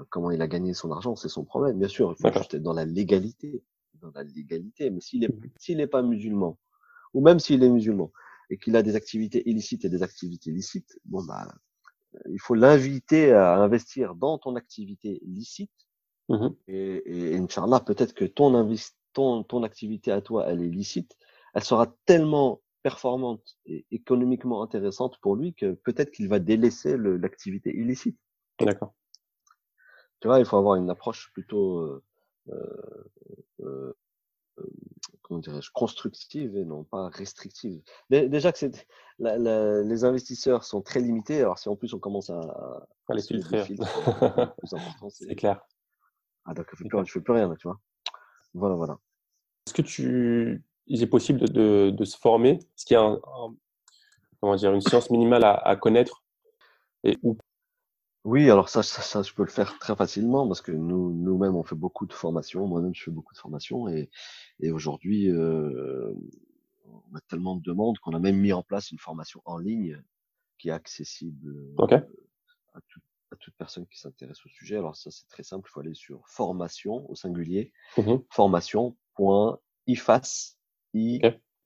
comment il a gagné son argent, c'est son problème. Bien sûr, il faut juste être dans la légalité, dans la légalité. Mais s'il est, mmh s'il n'est pas musulman, ou même s'il est musulman, et qu'il a des activités illicites et des activités licites, bon bah, il faut l'inviter à investir dans ton activité licite. Mmh et, et Inch'Allah, peut-être que ton, ton, ton activité à toi, elle est licite, elle sera tellement performante et économiquement intéressante pour lui que peut-être qu'il va délaisser l'activité illicite. D'accord. Tu vois, il faut avoir une approche plutôt euh, euh, euh, comment dirais-je, constructive et non pas restrictive. Déjà que c'est, les investisseurs sont très limités, alors si en plus on commence à, à les filtrer, [LAUGHS] c'est clair. Ah donc je ne fais plus rien, tu vois. Voilà, voilà. Est-ce que tu, il est possible de, de, se former? Est-ce qu'il y a un, comment dire, une science minimale à, à connaître? Et où oui, alors ça, ça, ça, je peux le faire très facilement parce que nous, nous-mêmes, on fait beaucoup de formations. Moi-même, je fais beaucoup de formations et, et aujourd'hui, euh, on a tellement de demandes qu'on a même mis en place une formation en ligne qui est accessible euh, à, à, toute personne qui s'intéresse au sujet. Alors ça, c'est très simple. Il faut aller sur formation au singulier, mmh formation.ifas, i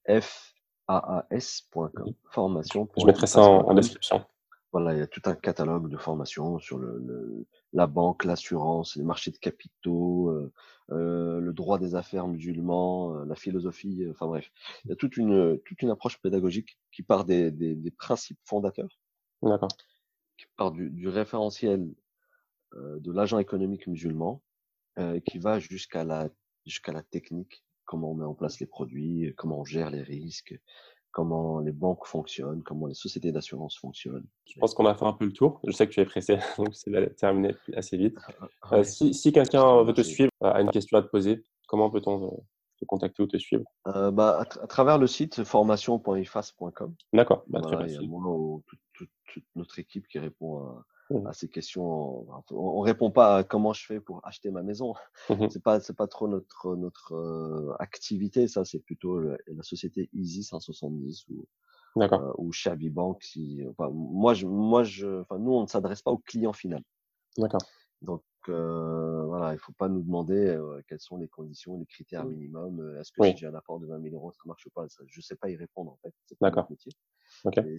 f a a s.com. Formation. Je mettrai ça en description. Voilà, il y a tout un catalogue de formations sur le, la banque, l'assurance, les marchés de capitaux, euh, euh, le droit des affaires musulmans, euh, la philosophie, enfin bref, il y a toute une toute une approche pédagogique qui part des, des, des principes fondateurs, D'accord. Qui part du, du référentiel de l'agent économique musulman, qui va jusqu'à la jusqu'à la technique, comment on met en place les produits, comment on gère les risques, comment les banques fonctionnent, comment les sociétés d'assurance fonctionnent. Je pense qu'on a fait un peu le tour. Je sais que tu es pressé, [LAUGHS] donc c'est terminé assez vite. Euh, si, si quelqu'un veut te suivre, euh, a une question à te poser, comment peut-on euh, te contacter ou te suivre euh, bah, à, travers le site formation.ifas.com. D'accord, bah, très. Il y a moi toute, toute, notre équipe qui répond à, Mmh. à ces questions. On, répond pas à comment je fais pour acheter ma maison. Mmh c'est pas c'est pas trop notre notre euh, activité. Ça c'est plutôt la, société Easy 170 ou euh, ou Chavi Bank. Si, enfin, moi je moi je enfin nous on ne s'adresse pas au client final. D'accord. Donc euh, voilà, il faut pas nous demander euh, quelles sont les conditions, les critères mmh. minimums. Euh, est-ce que j'ai un apport de 20 000 euros, ça marche pas ça, Je sais pas y répondre en fait. C'est pas D'accord. métier.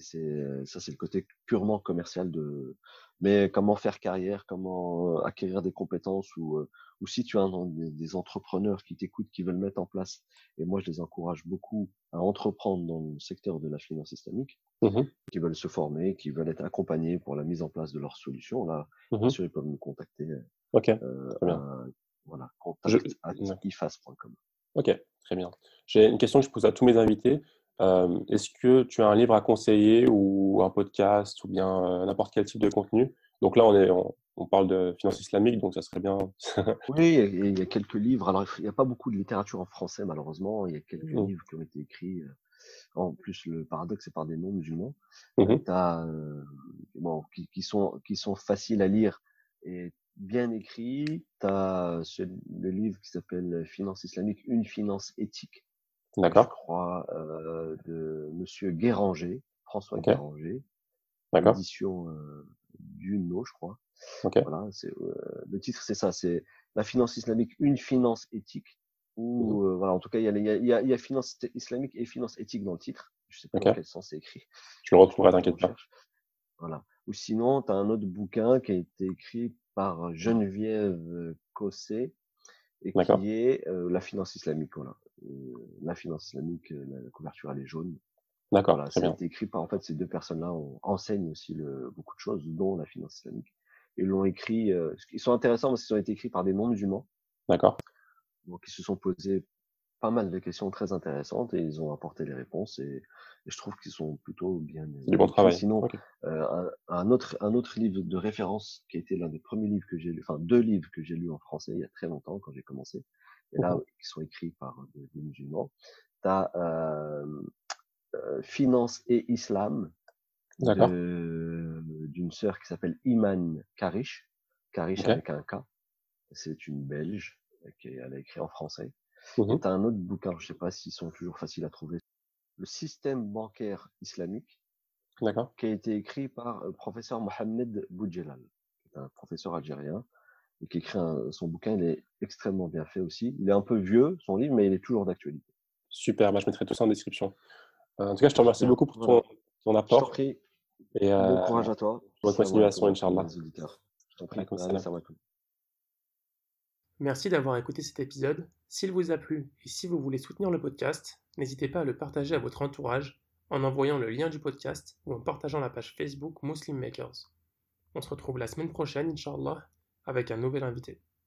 C'est ça, c'est le côté purement commercial de. Mais comment faire carrière, comment acquérir des compétences ou ou si tu as des, entrepreneurs qui t'écoutent, qui veulent mettre en place. Et moi, je les encourage beaucoup à entreprendre dans le secteur de la finance islamique, mmh qui veulent se former, qui veulent être accompagnés pour la mise en place de leurs solutions. Là, mmh bien sûr, ils peuvent nous contacter. Ok. Euh, voilà, contact ifas.com. Ok, très bien. J'ai une question que je pose à tous mes invités. Euh, est-ce que tu as un livre à conseiller ou un podcast ou bien euh, n'importe quel type de contenu? Donc là, on, est, on, parle de finance islamique, donc ça serait bien. [LAUGHS] oui, il y, a quelques livres. Alors, il n'y a pas beaucoup de littérature en français, malheureusement. Il y a quelques mmh. livres qui ont été écrits. En plus, le paradoxe, c'est par des non-musulmans. Mmh bon, qui, qui, sont, qui sont faciles à lire et bien écrit. Tu as le livre qui s'appelle Finance islamique, une finance éthique. D'accord. Je crois, euh, de Monsieur Guéranger, François. Guéranger. D'accord. Édition euh, Duno, je crois. Ok. Voilà, c'est euh, le titre, c'est ça, c'est la finance islamique, une finance éthique. Ou Mhm. euh, voilà, en tout cas, il y a, y a, y a- y a finance islamique et finance éthique dans le titre. Je sais pas dans quel sens c'est écrit. Je le retrouverai, t'inquiète pas. Voilà. Ou sinon, tu as un autre bouquin qui a été écrit par Geneviève Cossé et qui est euh, la finance islamique. Voilà. Euh, la finance islamique, euh, la couverture elle est jaune. D'accord, Voilà, ça a été écrit par en fait ces deux personnes-là on- enseignent aussi le, beaucoup de choses, dont la finance islamique. Ils l'ont écrit. euh, ils sont intéressants parce qu'ils ont été écrits par des non-musulmans, D'accord. donc ils se sont posés pas mal de questions très intéressantes et ils ont apporté les réponses et, et je trouve qu'ils sont plutôt bien. Du bon travail. Sinon, euh, un, un autre un autre livre de référence qui a été l'un des premiers livres que j'ai lu, enfin deux livres que j'ai lus en français il y a très longtemps quand j'ai commencé, et là Mhm. qui sont écrits par des, des musulmans. T'as euh, euh, Finance et Islam d'une sœur qui s'appelle Iman Karish, Karish Ok. avec un K. C'est une Belge qui est- elle a écrit en français. Et Mhm. t'as un autre bouquin, je sais pas s'ils sont toujours faciles à trouver, le système bancaire islamique, qui a été écrit par le professeur Mohamed Boudjelal, qui est un professeur algérien, et qui écrit un- son bouquin, il est extrêmement bien fait aussi. Il est un peu vieux, son livre, mais il est toujours d'actualité. Super, bah, je mettrai tout ça en description. Euh, en tout cas, je te remercie Super, beaucoup pour ton, ton Je apport prie, et bon euh, courage à toi. bonne continuation, Inch'Allah. Je t'en prie, Alaikum Allez, salam. salam alaikum. Merci d'avoir écouté cet épisode. S'il vous a plu et si vous voulez soutenir le podcast, n'hésitez pas à le partager à votre entourage en envoyant le lien du podcast ou en partageant la page Facebook Muslim Makers. On se retrouve la semaine prochaine, Inch'Allah, avec un nouvel invité.